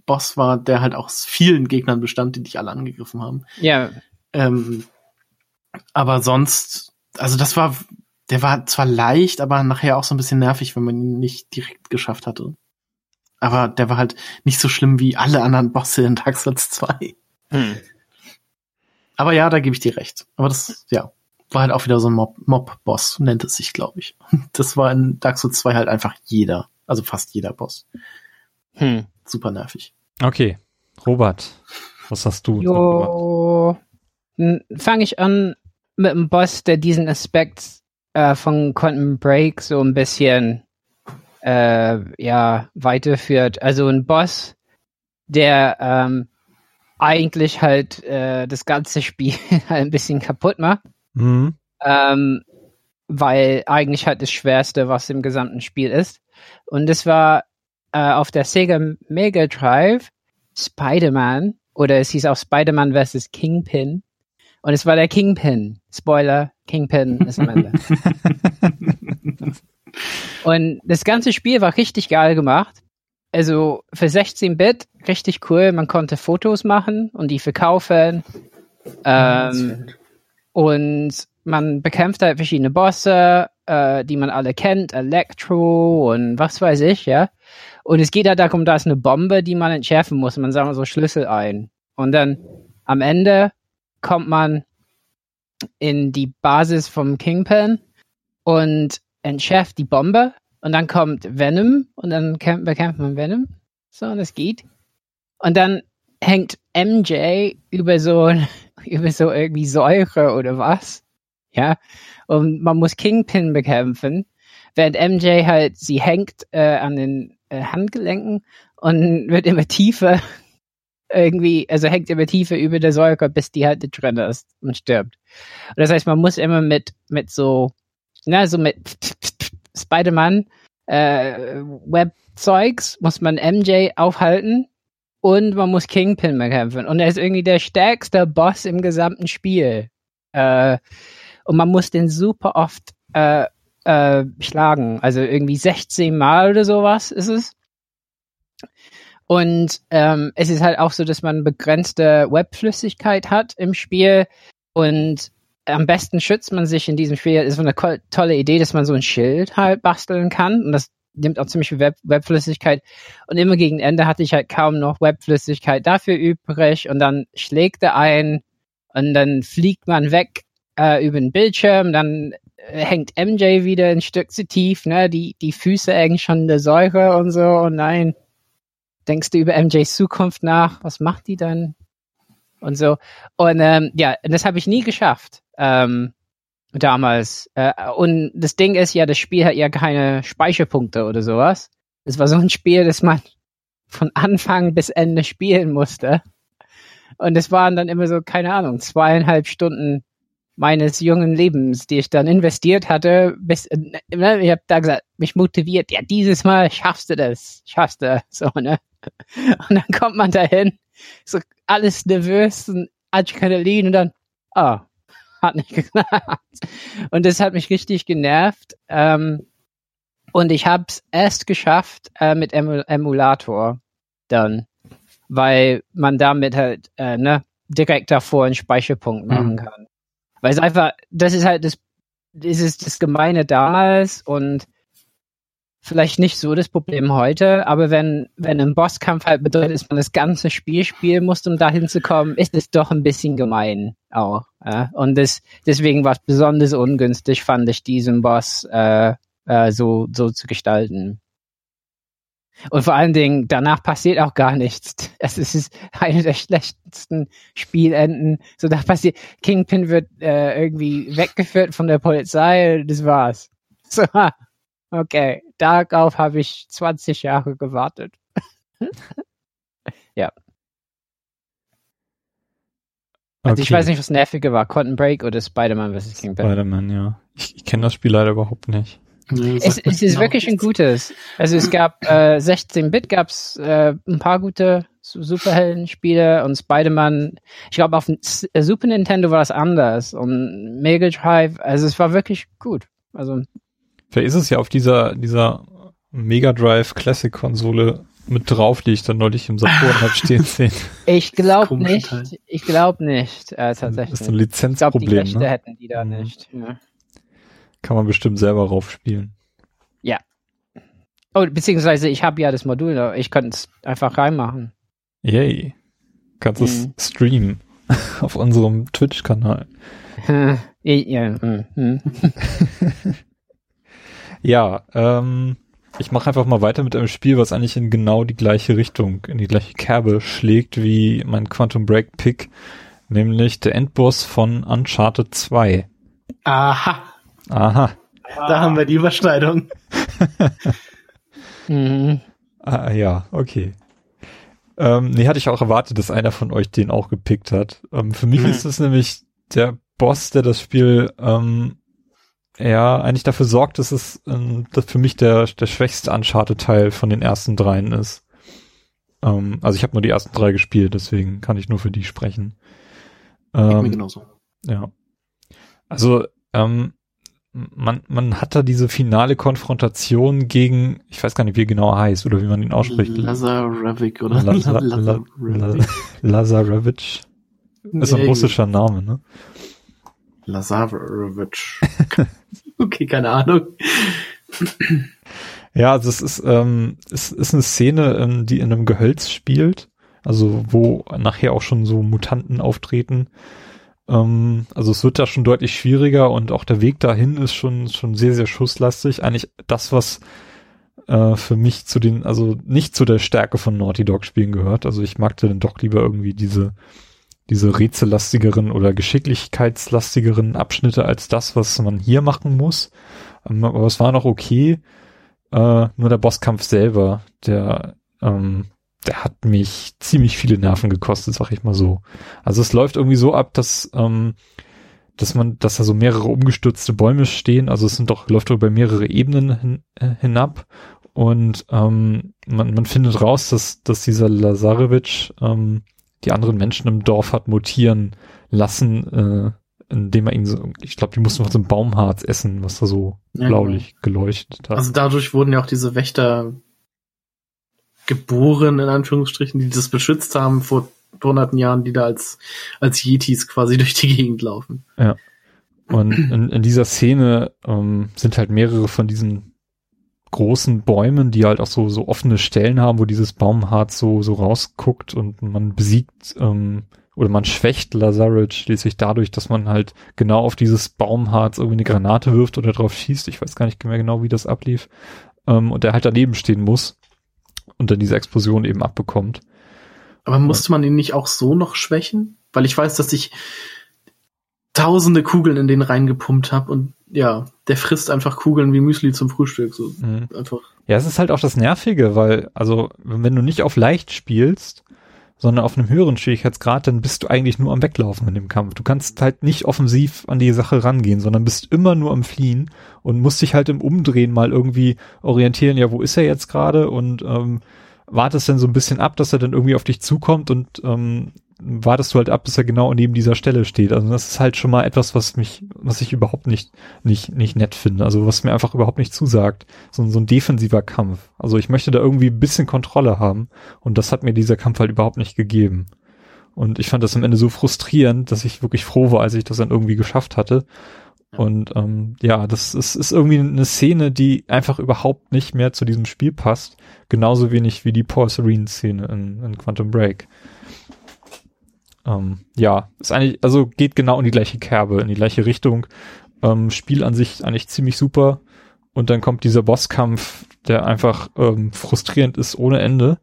Boss war, der halt aus vielen Gegnern bestand, die dich alle angegriffen haben. Ja. Ähm, aber sonst, also das war, der war zwar leicht, aber nachher auch so ein bisschen nervig, wenn man ihn nicht direkt geschafft hatte. Aber der war halt nicht so schlimm wie alle anderen Bosse in Dark Souls 2. Hm. Aber ja, da gebe ich dir recht. Aber das, ja, war halt auch wieder so ein Mob-Boss, nennt es sich, glaube ich. (laughs) Das war in Dark Souls 2 halt einfach jeder. Also fast jeder Boss. Hm. Super nervig. Okay. Robert, was hast du? Jo, fange ich an mit einem Boss, der diesen Aspekt äh, von Quantum Break so ein bisschen äh, ja weiterführt. Also ein Boss, der ähm, eigentlich halt äh, das ganze Spiel (laughs) halt ein bisschen kaputt macht. Mhm. Ähm, weil eigentlich halt das Schwerste, was im gesamten Spiel ist. Und das war äh, auf der Sega Mega Drive Spider-Man oder es hieß auch Spider-Man vs. Kingpin. Und es war der Kingpin. Spoiler, Kingpin ist am Ende. (laughs) Und das ganze Spiel war richtig geil gemacht. Also für 16-Bit richtig cool. Man konnte Fotos machen und die verkaufen. Ähm, und man bekämpft halt verschiedene Bosse, äh, die man alle kennt, Electro und was weiß ich, ja. Und es geht halt darum, da ist eine Bombe, die man entschärfen muss. Man sagt so Schlüssel ein. Und dann am Ende kommt man in die Basis vom Kingpin und entschärft die Bombe und dann kommt Venom und dann bekämpft man Venom. So, und das geht. Und dann hängt MJ über so, (laughs) über so irgendwie Säure oder was. Ja. Und man muss Kingpin bekämpfen, während MJ halt, sie hängt äh, an den äh, Handgelenken und (laughs) wird immer tiefer irgendwie, also hängt immer tiefer über der Säure, bis die halt drin ist und stirbt. Und das heißt, man muss immer mit, mit so, na, so mit Spider-Man, äh, Web Zeugs muss man MJ aufhalten und man muss Kingpin bekämpfen. Und er ist irgendwie der stärkste Boss im gesamten Spiel. Äh, und man muss den super oft äh, äh, schlagen. Also irgendwie 16 Mal oder sowas ist es. Und ähm, es ist halt auch so, dass man begrenzte Webflüssigkeit hat im Spiel. Und am besten schützt man sich in diesem Spiel. Ist so eine tolle Idee, dass man so ein Schild halt basteln kann. Und das nimmt auch ziemlich viel Web Webflüssigkeit. Und immer gegen Ende hatte ich halt kaum noch Webflüssigkeit dafür übrig. Und dann schlägt er ein und dann fliegt man weg äh, über den Bildschirm. Dann äh, hängt MJ wieder ein Stück zu tief, ne? Die, die Füße hängen schon in der Säure und so. Und nein, denkst du über MJs Zukunft nach? Was macht die dann? Und so. Und ähm, ja, das habe ich nie geschafft. Ähm, damals. Äh, und das Ding ist ja, das Spiel hat ja keine Speicherpunkte oder sowas. Es war so ein Spiel, das man von Anfang bis Ende spielen musste. Und es waren dann immer so, keine Ahnung, zweieinhalb Stunden meines jungen Lebens, die ich dann investiert hatte, bis, ne, ich habe da gesagt, mich motiviert, ja, dieses Mal schaffst du das, schaffst du, so, ne. Und dann kommt man dahin, so alles nervös und Adrenalin und dann, ah, oh, hat nicht geklappt. Und das hat mich richtig genervt. Ähm, und ich habe es erst geschafft äh, mit Emul Emulator dann, weil man damit halt äh, ne, direkt davor einen Speicherpunkt mhm. machen kann. Weil es einfach, das ist halt das, das ist das Gemeine damals und vielleicht nicht so das Problem heute, aber wenn, wenn ein Bosskampf halt bedeutet, dass man das ganze Spiel spielen muss, um dahin zu kommen, ist es doch ein bisschen gemein auch. Ja? Und das, deswegen war es besonders ungünstig, fand ich, diesen Boss äh, äh, so, so zu gestalten. Und vor allen Dingen, danach passiert auch gar nichts. Es ist eine der schlechtesten Spielenden. So, da passiert, Kingpin wird äh, irgendwie weggeführt von der Polizei, das war's. (laughs) So, okay, darauf habe ich 20 Jahre gewartet. (laughs) ja. Also okay. ich weiß nicht, was nerviger war, Cotton Break oder Spider-Man vs. Kingpin. Spider-Man, ja. Ich, ich kenne das Spiel leider überhaupt nicht. Nee, es, es ist wirklich ein gutes. Also es gab äh, 16-Bit, gab es äh, ein paar gute Superhelden-Spiele und Spider-Man. Ich glaube, auf dem äh, Super Nintendo war das anders und Mega Drive. Also es war wirklich gut. Also Vielleicht ist es ja auf dieser dieser Mega Drive Classic Konsole mit drauf, die ich dann neulich im Saturn habe (laughs) stehen sehen. Ich glaube nicht. Teil. Ich glaube nicht. Äh, tatsächlich. Das ist ein Lizenzproblem. Ich glaube, die Rechte ne? hätten die da mhm. nicht. Ja. Kann man bestimmt selber raufspielen. Ja. Oh, beziehungsweise ich habe ja das Modul, ich könnte es einfach reinmachen. Yay. Kannst es mhm. streamen (laughs) auf unserem Twitch-Kanal. (laughs) ja, mhm. (laughs) ja, ähm, ich mache einfach mal weiter mit einem Spiel, was eigentlich in genau die gleiche Richtung, in die gleiche Kerbe schlägt wie mein Quantum Break Pick, nämlich der Endboss von Uncharted 2. Aha. Aha. Da haben wir die Überschneidung. (laughs) mhm. ah, ja, okay. Ähm, nee, hatte ich auch erwartet, dass einer von euch den auch gepickt hat. Ähm, für mich mhm. ist es nämlich der Boss, der das Spiel ähm, ja eigentlich dafür sorgt, dass es ähm, dass für mich der, der schwächste Uncharted-Teil von den ersten dreien ist. Ähm, also ich habe nur die ersten drei gespielt, deswegen kann ich nur für die sprechen. Ähm, mir genauso. Ja. Also ähm, man, man hat da diese finale Konfrontation gegen, ich weiß gar nicht, wie er genau heißt oder wie man ihn ausspricht. Lazarevic oder Lazar, Lazarevic. Ist ein russischer Name, ne? Lazarevic. (laughs) okay, keine Ahnung. ja, also es ist, ähm, es ist eine Szene, ähm, die in einem Gehölz spielt, also wo nachher auch schon so Mutanten auftreten ähm, also es wird da schon deutlich schwieriger und auch der Weg dahin ist schon, schon sehr, sehr schusslastig. Eigentlich das, was äh, für mich zu den, also nicht zu der Stärke von Naughty Dog Spielen gehört. Also ich mag dann doch lieber irgendwie diese, diese rätsellastigeren oder geschicklichkeitslastigeren Abschnitte als das, was man hier machen muss. Ähm, aber es war noch okay. Äh, nur der Bosskampf selber, der ähm, der hat mich ziemlich viele Nerven gekostet, sag ich mal so. Also es läuft irgendwie so ab, dass, ähm, dass man, dass da so mehrere umgestürzte Bäume stehen, also es sind doch, läuft doch über mehrere Ebenen hin, äh, hinab Und ähm, man, man findet raus, dass, dass dieser Lazarevich ähm, die anderen Menschen im Dorf hat mutieren lassen, äh, indem er ihn so, ich glaube, die mussten so einem Baumharz essen, was da so Ja, blaulich geleuchtet hat. Also dadurch wurden ja auch diese Wächter geboren, in Anführungsstrichen, die das beschützt haben vor hunderten Jahren, die da als, als Yetis quasi (laughs) durch die Gegend laufen. Und in, in dieser Szene ähm, sind halt mehrere von diesen großen Bäumen, die halt auch so, so offene Stellen haben, wo dieses Baumharz so, so rausguckt und man besiegt ähm, oder man schwächt Lazarus schließlich dadurch, dass man halt genau auf dieses Baumharz irgendwie eine Granate wirft oder drauf schießt. Ich weiß gar nicht mehr genau, wie das ablief. Ähm, und der halt daneben stehen muss und dann diese Explosion eben abbekommt. Aber musste man ihn nicht auch so noch schwächen? Weil ich weiß, dass ich tausende Kugeln in den reingepumpt habe und ja, der frisst einfach Kugeln wie Müsli zum Frühstück. So Mhm. einfach. Ja, es ist halt auch das Nervige, weil, also, wenn du nicht auf leicht spielst, sondern auf einem höheren Schwierigkeitsgrad, dann bist du eigentlich nur am Weglaufen in dem Kampf. Du kannst halt nicht offensiv an die Sache rangehen, sondern bist immer nur am Fliehen und musst dich halt im Umdrehen mal irgendwie orientieren, ja, wo ist er jetzt gerade und ähm, wartest dann so ein bisschen ab, dass er dann irgendwie auf dich zukommt und ähm, wartest du halt ab, bis er genau neben dieser Stelle steht. Also das ist halt schon mal etwas, was mich, was ich überhaupt nicht, nicht, nicht nett finde. Also was mir einfach überhaupt nicht zusagt. So, so ein defensiver Kampf. Also ich möchte da irgendwie ein bisschen Kontrolle haben und das hat mir dieser Kampf halt überhaupt nicht gegeben. Und ich fand das am Ende so frustrierend, dass ich wirklich froh war, als ich das dann irgendwie geschafft hatte. Und ähm, ja, das ist, ist irgendwie eine Szene, die einfach überhaupt nicht mehr zu diesem Spiel passt. Genauso wenig wie die Paul Serene-Szene in, in Quantum Break. Ähm, ja, ist eigentlich, also geht genau in die gleiche Kerbe, in die gleiche Richtung. Ähm, Spiel an sich eigentlich ziemlich super. Und dann kommt dieser Bosskampf, der einfach ähm, frustrierend ist ohne Ende.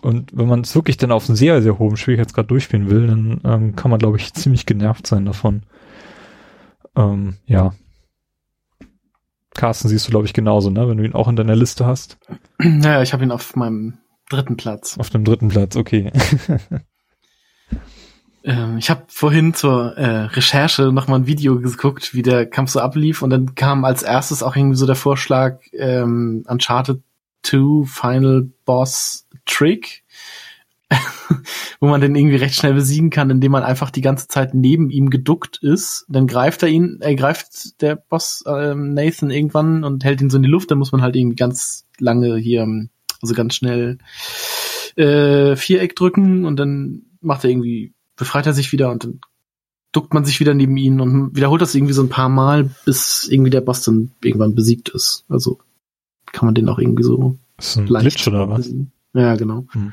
Und wenn man es wirklich dann auf einem sehr, sehr hohen Schwierigkeitsgrad durchspielen will, dann ähm, kann man, glaube ich, ziemlich genervt sein davon. Ähm, ja. Carsten siehst du, glaube ich, genauso, ne? Wenn du ihn auch in deiner Liste hast. Naja, ich habe ihn auf meinem dritten Platz. Auf dem dritten Platz, okay. (laughs) Ähm, ich habe vorhin zur äh, Recherche noch mal ein Video geguckt, wie der Kampf so ablief und dann kam als erstes auch irgendwie so der Vorschlag ähm, Uncharted 2 Final Boss Trick, wo man den irgendwie recht schnell besiegen kann, indem man einfach die ganze Zeit neben ihm geduckt ist. Dann greift er ihn, er greift der Boss ähm, Nathan irgendwann und hält ihn so in die Luft. Dann muss man halt irgendwie ganz lange hier, also ganz schnell äh, Viereck drücken und dann macht er irgendwie befreit er sich wieder und dann duckt man sich wieder neben ihn und wiederholt das irgendwie so ein paar Mal, bis irgendwie der Boss dann irgendwann besiegt ist. Also kann man den auch irgendwie so ist ein leicht Glitch oder was? Ja, genau. Hm.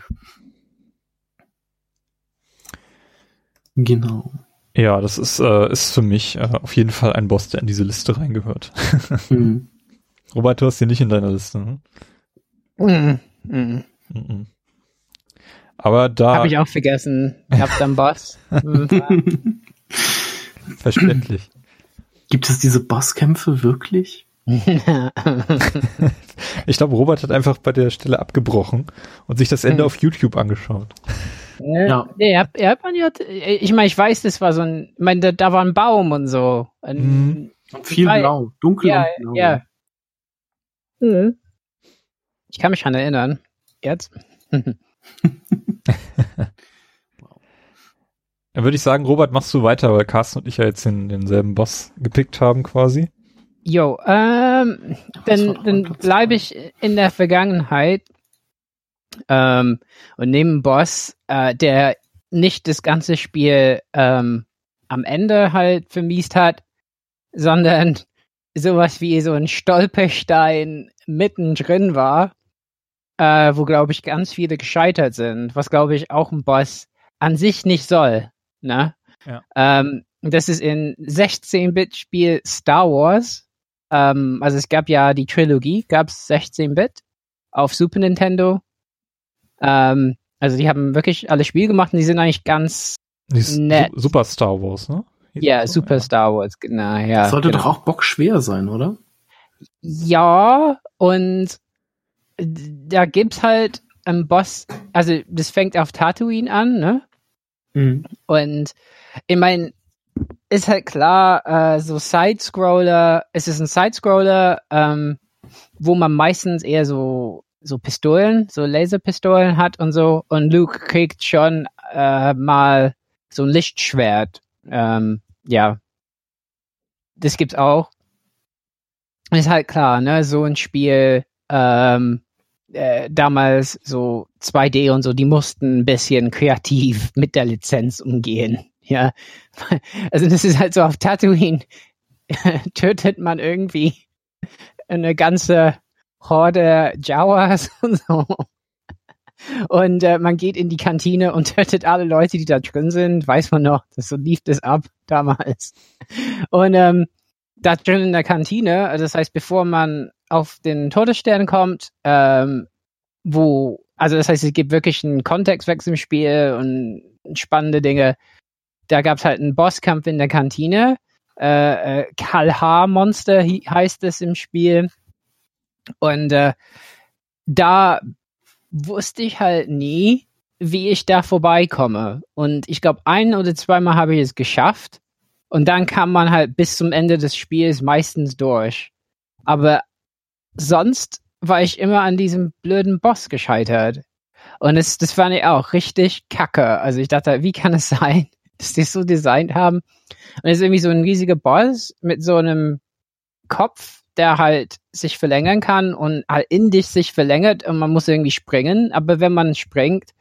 Genau. Ja, das ist, äh, ist für mich äh, auf jeden Fall ein Boss, der in diese Liste reingehört. (laughs) Hm. Robert, du hast den nicht in deiner Liste. Ne? Mhm. Mhm. Mhm. Aber da Habe ich auch vergessen. Ich hab dann Boss. Mhm. (laughs) verständlich. Gibt es diese Bosskämpfe wirklich? (laughs) Ich glaube, Robert hat einfach bei der Stelle abgebrochen und sich das Ende Hm. auf YouTube angeschaut. Ja. Ja. Man ja, ich meine, ich weiß, das war so ein, ich meine, da, da war ein Baum und so. Ein, Mhm. Und viel Weil- blau, dunkel Ja, und blau. ja. Mhm. Ich kann mich dran erinnern. Jetzt? (laughs) Dann würde ich sagen, Robert, machst du weiter, weil Carsten und ich ja jetzt den, denselben Boss gepickt haben quasi. Jo, ähm, war dann, dann bleibe ich in der Vergangenheit ähm, und nehme einen Boss, äh, der nicht das ganze Spiel ähm, am Ende halt vermiest hat, sondern (laughs) sowas wie so ein Stolperstein mittendrin war, äh, wo, glaube ich, ganz viele gescheitert sind, was, glaube ich, auch ein Boss an sich nicht soll. Ne? Ja. Ähm, das ist in 16-Bit-Spiel Star Wars. Ähm, also es gab ja die Trilogie, gab es 16-Bit auf Super Nintendo. Ähm, also die haben wirklich alle Spiele gemacht und die sind eigentlich ganz, Nett. Su Super Star Wars, ne? ja, Super Star Wars, genau, ja. Das sollte genau. doch auch bockschwer sein, oder? Ja, und da gibt's halt einen Boss, also das fängt auf Tatooine an, ne? Mhm. Und ich meine, ist halt klar, äh, so Side-Scroller, es ist ein Side-Scroller, ähm, wo man meistens eher so so Pistolen, so Laserpistolen hat und so. Und Luke kriegt schon äh, mal so ein Lichtschwert. Ähm, ja, das gibt's auch. Ist halt klar, ne? So ein Spiel ähm, äh, damals so 2D und so, die mussten ein bisschen kreativ (laughs) mit der Lizenz umgehen. (laughs) Ja, also das ist halt so auf Tatooine (laughs) tötet man irgendwie eine ganze Horde Jawas (laughs) und so. Und äh, man geht in die Kantine und (laughs) tötet alle Leute, die da drin sind. Weiß man noch, das so lief das ab damals. Und ähm, da drin in der Kantine, also das heißt, bevor man auf den Todesstern kommt, ähm, wo, also das heißt, es gibt wirklich einen Kontextwechsel im Spiel und spannende Dinge. Da gab es halt einen Bosskampf in der Kantine. Äh, äh, Kalhar-Monster heißt es im Spiel. Und äh, da wusste ich halt nie, wie ich da vorbeikomme. Und ich glaube, ein oder zweimal habe ich es geschafft. Und dann kam man halt bis zum Ende des Spiels meistens durch. Aber sonst war ich immer an diesem blöden Boss gescheitert. Und es, das fand ich auch richtig kacke. Also ich dachte, wie kann es (laughs) sein, dass die es so designt haben? Und es ist irgendwie so ein riesiger Boss mit so einem Kopf, der halt sich verlängern kann und halt in dich sich verlängert und man muss irgendwie springen. Aber wenn man springt,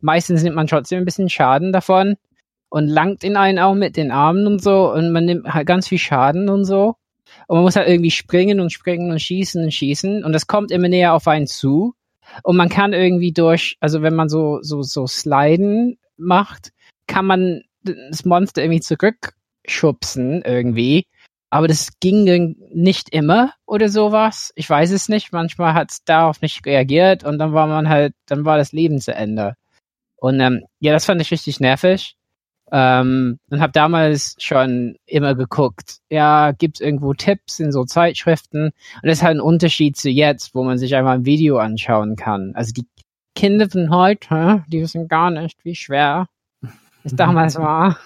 meistens nimmt man trotzdem ein bisschen Schaden davon und langt in einen auch mit den Armen und so und man nimmt halt ganz viel Schaden und so. Und man muss halt irgendwie springen und springen und schießen und schießen und das kommt immer näher auf einen zu. Und man kann irgendwie durch, also wenn man so, so, so Sliden macht, kann man das Monster irgendwie zurückschubsen irgendwie aber das ging nicht immer oder sowas. Ich weiß es nicht. Manchmal hat es darauf nicht reagiert und dann war man halt, dann war das Leben zu Ende. Und ähm, ja, das fand ich richtig nervig. Ähm, und habe damals schon immer geguckt, ja, gibt es irgendwo Tipps in so Zeitschriften? Und das ist halt ein Unterschied zu jetzt, wo man sich einfach ein Video anschauen kann. Also die Kinder von heute, die wissen gar nicht, wie schwer es damals (laughs) war.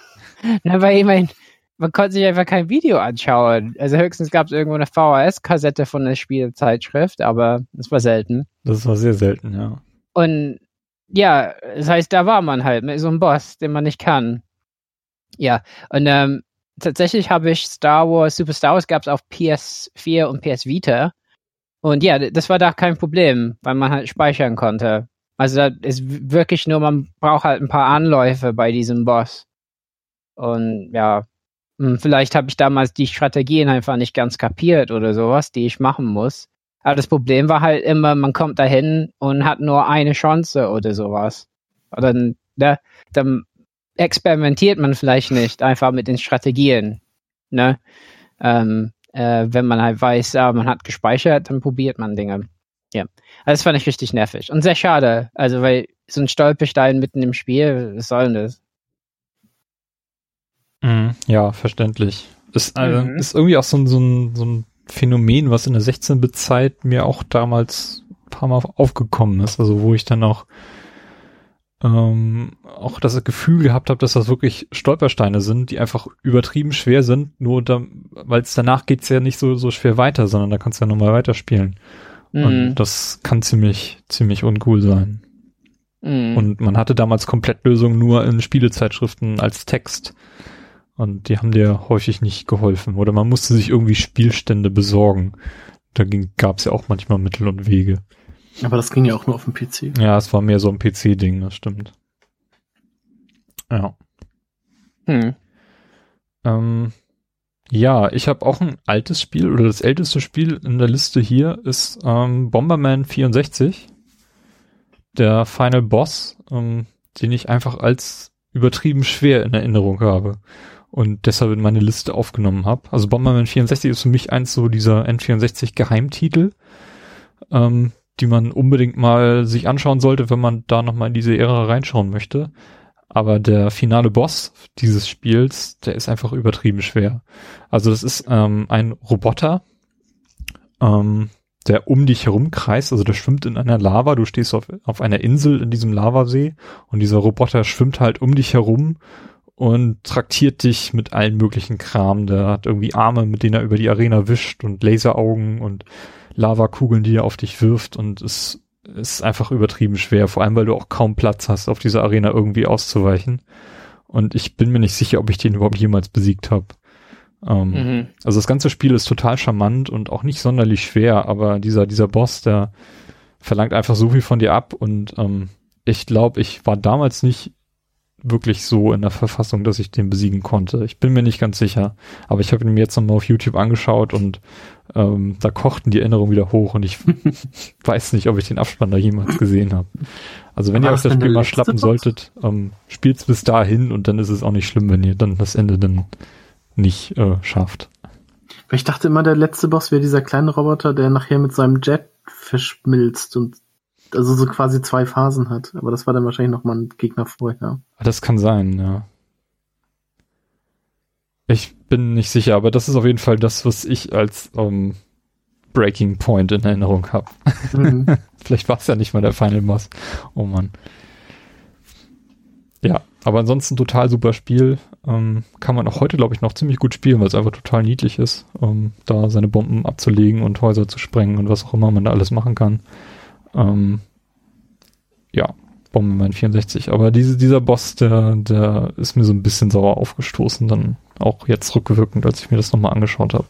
Na, weil ich mein, man konnte sich einfach kein Video anschauen. Also höchstens gab es irgendwo eine VHS-Kassette von der Spielzeitschrift, aber es war selten. Das war sehr selten, ja. Und ja, das heißt, da war man halt mit so einem Boss, den man nicht kann. Ja, und ähm, tatsächlich habe ich Star Wars, Super Star Wars gab es auf PS4 und PS Vita. Und ja, das war da kein Problem, weil man halt speichern konnte. Also da ist wirklich nur, man braucht halt ein paar Anläufe bei diesem Boss. Und ja, vielleicht habe ich damals die Strategien einfach nicht ganz kapiert oder sowas, die ich machen muss. Aber das Problem war halt immer, man kommt dahin und hat nur eine Chance oder sowas. Oder dann, ne, dann experimentiert man vielleicht nicht einfach mit den Strategien. Ne? Ähm, äh, wenn man halt weiß, ja, man hat gespeichert, dann probiert man Dinge. Ja, also das fand ich richtig nervig und sehr schade. Also weil so ein Stolperstein mitten im Spiel, was soll denn das? Mhm, ja, verständlich. Ist, äh, mhm. ist irgendwie auch so ein, so, ein, so ein Phänomen, was in der 16-Bit-Zeit mir auch damals ein paar Mal aufgekommen ist. Also wo ich dann auch ähm, auch das Gefühl gehabt habe, dass das wirklich Stolpersteine sind, die einfach übertrieben schwer sind, nur weil es danach geht's ja nicht so, so schwer weiter, sondern da kannst du ja nochmal weiterspielen. Mhm. Und das kann ziemlich, ziemlich uncool sein. Mhm. Und man hatte damals Komplettlösungen nur in Spielezeitschriften als Text. Und die haben dir häufig nicht geholfen. Oder man musste sich irgendwie Spielstände besorgen. Da gab es ja auch manchmal Mittel und Wege. Aber das ging ja auch nur auf dem PC. Ja, es war mehr so ein PC-Ding, das stimmt. Ja. Hm. Ähm, ja, ich habe auch ein altes Spiel oder das älteste Spiel in der Liste hier ist ähm, Bomberman 64. Der Final Boss, ähm, den ich einfach als übertrieben schwer in Erinnerung habe und deshalb in meine Liste aufgenommen habe. Also Bomberman 64 ist für mich eins so dieser N64 Geheimtitel, ähm, die man unbedingt mal sich anschauen sollte, wenn man da nochmal in diese Ära reinschauen möchte. Aber der finale Boss dieses Spiels, der ist einfach übertrieben schwer. Also das ist ähm, ein Roboter, ähm, der um dich herum kreist, also der schwimmt in einer Lava, du stehst auf, auf einer Insel in diesem Lavasee und dieser Roboter schwimmt halt um dich herum und traktiert dich mit allen möglichen Kram. Der hat irgendwie Arme, mit denen er über die Arena wischt und Laseraugen und Lavakugeln, die er auf dich wirft und ist ist einfach übertrieben schwer, vor allem weil du auch kaum Platz hast, auf dieser Arena irgendwie auszuweichen. Und ich bin mir nicht sicher, ob ich den überhaupt jemals besiegt habe. Ähm, mhm. Also das ganze Spiel ist total charmant und auch nicht sonderlich schwer, aber dieser, dieser Boss, der verlangt einfach so viel von dir ab und ähm, ich glaube, ich war damals nicht wirklich so in der Verfassung, dass ich den besiegen konnte. Ich bin mir nicht ganz sicher. Aber ich habe ihn mir jetzt nochmal auf YouTube angeschaut und ähm, da kochten die Erinnerungen wieder hoch und ich (laughs) weiß nicht, ob ich den Abspann da jemals gesehen habe. Also wenn War ihr euch das Spiel mal schlappen Box? solltet, ähm, spielt's bis dahin und dann ist es auch nicht schlimm, wenn ihr dann das Ende dann nicht äh, schafft. Ich dachte immer, der letzte Boss wäre dieser kleine Roboter, der nachher mit seinem Jet verschmilzt und also so quasi zwei Phasen hat. Aber das war dann wahrscheinlich noch mal ein Gegner vorher. Das kann sein, ja. Ich bin nicht sicher, aber das ist auf jeden Fall das, was ich als ähm, Breaking Point in Erinnerung habe. Mhm. (laughs) Vielleicht war es ja nicht mal der Final Boss. Oh Mann. Ja, aber ansonsten total super Spiel. Ähm, kann man auch heute, glaube ich, noch ziemlich gut spielen, weil es einfach total niedlich ist, um da seine Bomben abzulegen und Häuser zu sprengen und was auch immer man da alles machen kann. Ähm, ja, Bomberman 64. Aber diese, dieser Boss, der, der ist mir so ein bisschen sauer aufgestoßen, dann auch jetzt rückwirkend, als ich mir das nochmal angeschaut habe.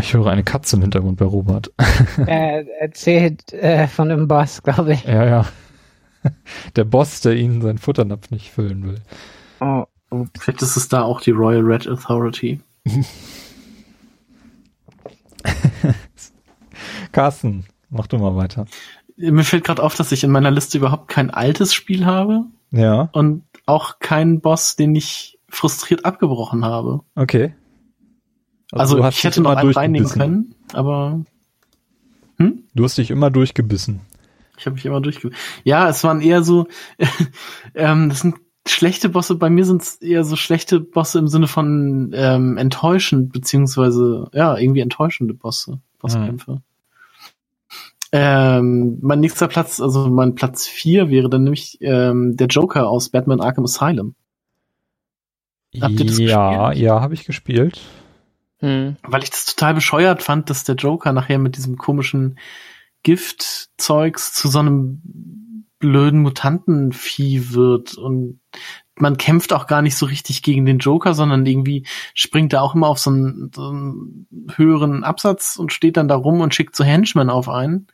Ich höre eine Katze im Hintergrund bei Robert. (laughs) Er erzählt äh, von dem Boss, glaube ich. Ja, ja. (laughs) Der Boss, der ihnen seinen Futternapf nicht füllen will. Oh, vielleicht ist es da auch die Royal Red Authority. (laughs) (laughs) Carsten, mach du mal weiter. Mir fällt gerade auf, dass ich in meiner Liste überhaupt kein altes Spiel habe. Ja. Und auch keinen Boss, den ich frustriert abgebrochen habe. Okay. Also, also ich hätte noch einen reinnehmen können, aber. Hm? Du hast dich immer durchgebissen. Ich habe mich immer durchgebissen. Ja, es waren eher so, (laughs) ähm, das sind schlechte Bosse, bei mir sind es eher so schlechte Bosse im Sinne von ähm, enttäuschend, beziehungsweise ja, irgendwie enttäuschende Bosse, Bosskämpfe. Hm. Ähm, mein nächster Platz, also mein Platz vier wäre dann nämlich ähm, der Joker aus Batman Arkham Asylum. Habt ihr das ja, gespielt? ja, habe ich gespielt. Hm. Weil ich das total bescheuert fand, dass der Joker nachher mit diesem komischen Giftzeugs zu so einem blöden Mutantenvieh wird und man kämpft auch gar nicht so richtig gegen den Joker, sondern irgendwie springt er auch immer auf so einen, so einen höheren Absatz und steht dann da rum und schickt so Henchmen auf einen,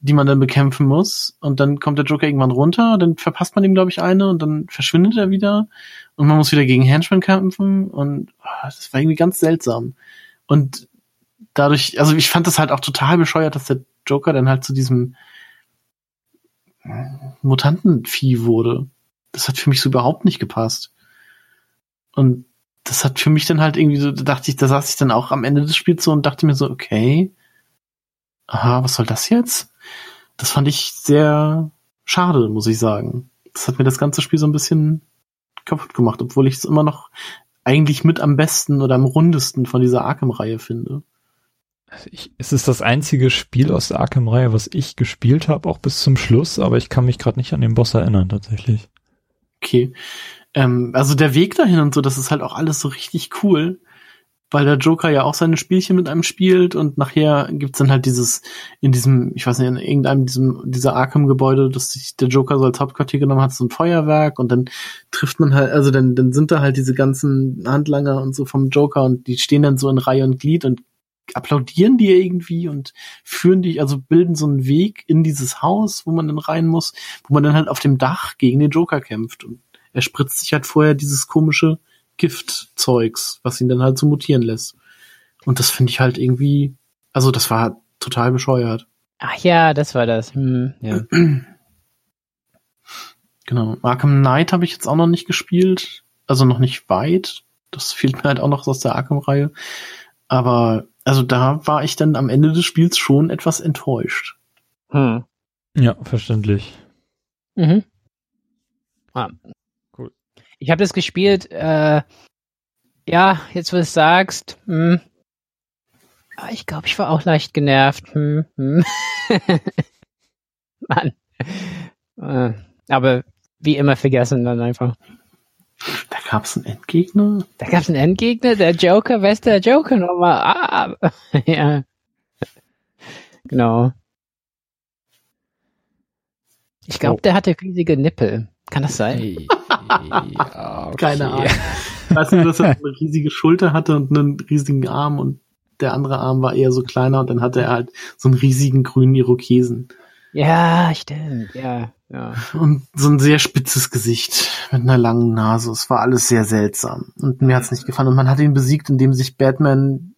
die man dann bekämpfen muss. Und dann kommt der Joker irgendwann runter, dann verpasst man ihm, glaube ich, eine und dann verschwindet er wieder und man muss wieder gegen Henchmen kämpfen und oh, das war irgendwie ganz seltsam. Und dadurch, also ich fand das halt auch total bescheuert, dass der Joker dann halt zu diesem Mutantenvieh wurde. Das hat für mich so überhaupt nicht gepasst. Und das hat für mich dann halt irgendwie so, da dachte ich, da saß ich dann auch am Ende des Spiels so und dachte mir so, okay, aha, was soll das jetzt? Das fand ich sehr schade, muss ich sagen. Das hat mir das ganze Spiel so ein bisschen kaputt gemacht, obwohl ich es immer noch eigentlich mit am besten oder am rundesten von dieser Arkham-Reihe finde ich, es ist das einzige Spiel aus der Arkham-Reihe, was ich gespielt habe, auch bis zum Schluss, aber ich kann mich gerade nicht an den Boss erinnern, tatsächlich. Okay. Ähm, also der Weg dahin und so, das ist halt auch alles so richtig cool, weil der Joker ja auch seine Spielchen mit einem spielt und nachher gibt's dann halt dieses, in diesem, ich weiß nicht, in irgendeinem diesem, dieser Arkham-Gebäude, das sich der Joker so als Hauptquartier genommen hat, so ein Feuerwerk und dann trifft man halt, also dann, dann sind da halt diese ganzen Handlanger und so vom Joker und die stehen dann so in Reihe und Glied und applaudieren die irgendwie und führen dich, also bilden so einen Weg in dieses Haus, wo man dann rein muss, wo man dann halt auf dem Dach gegen den Joker kämpft. Und er spritzt sich halt vorher dieses komische Giftzeugs, was ihn dann halt so mutieren lässt. Und das finde ich halt irgendwie, also das war total bescheuert. Ach ja, das war das. Hm, ja. (clears throat) Genau. Arkham Knight habe ich jetzt auch noch nicht gespielt. Also noch nicht weit. Das fehlt mir halt auch noch aus der Arkham-Reihe. Aber also da war ich dann am Ende des Spiels schon etwas enttäuscht. Hm. Ja, verständlich. Mhm. Ah. Cool. Ich habe das gespielt, äh, ja, jetzt wo du es sagst, hm. Ah, ich glaube, ich war auch leicht genervt. Hm, hm. (laughs) Mann. Äh, aber wie immer vergessen dann einfach. Da gab es einen Endgegner? Da gab es einen Endgegner, der Joker, wer ist der Joker nochmal? Ah, (laughs) ja. Genau. Ich glaube, Oh. der hatte riesige Nippel. Kann das sein? (laughs) ja, okay. Keine Ahnung. Weißt du, dass er eine riesige Schulter hatte und einen riesigen Arm und der andere Arm war eher so kleiner und dann hatte er halt so einen riesigen grünen Irokesen Ja, stimmt. Ja, ja. und so ein sehr spitzes Gesicht mit einer langen Nase. Es war alles sehr seltsam und mir hat's nicht gefallen und man hat ihn besiegt, indem sich Batman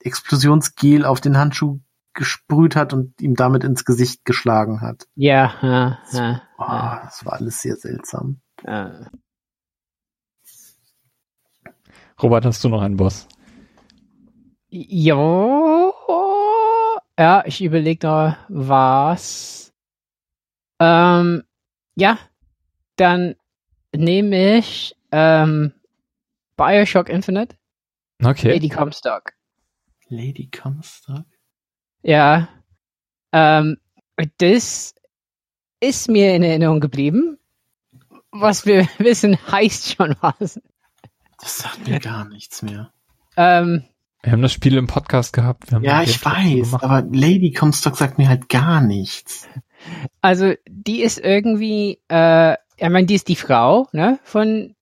Explosionsgel auf den Handschuh gesprüht hat und ihm damit ins Gesicht geschlagen hat. Ja, ja, ja, Oh, das war alles sehr seltsam. ja. Robert, hast du noch einen Boss? Jo. Ja, ich überlege noch was. Ähm, ja, dann nehme ich ähm, Bioshock Infinite, Okay. Lady Comstock. Lady Comstock? Ja. Ähm, das ist mir in Erinnerung geblieben. Was wir (laughs) wissen, heißt schon was. Das sagt mir gar nichts mehr. Ähm, Wir haben das Spiel im Podcast gehabt. Wir haben Ja, ich weiß, gemacht. aber Lady Comstock sagt mir halt gar nichts. also die ist irgendwie, äh, ich meine, die ist die Frau, ne, von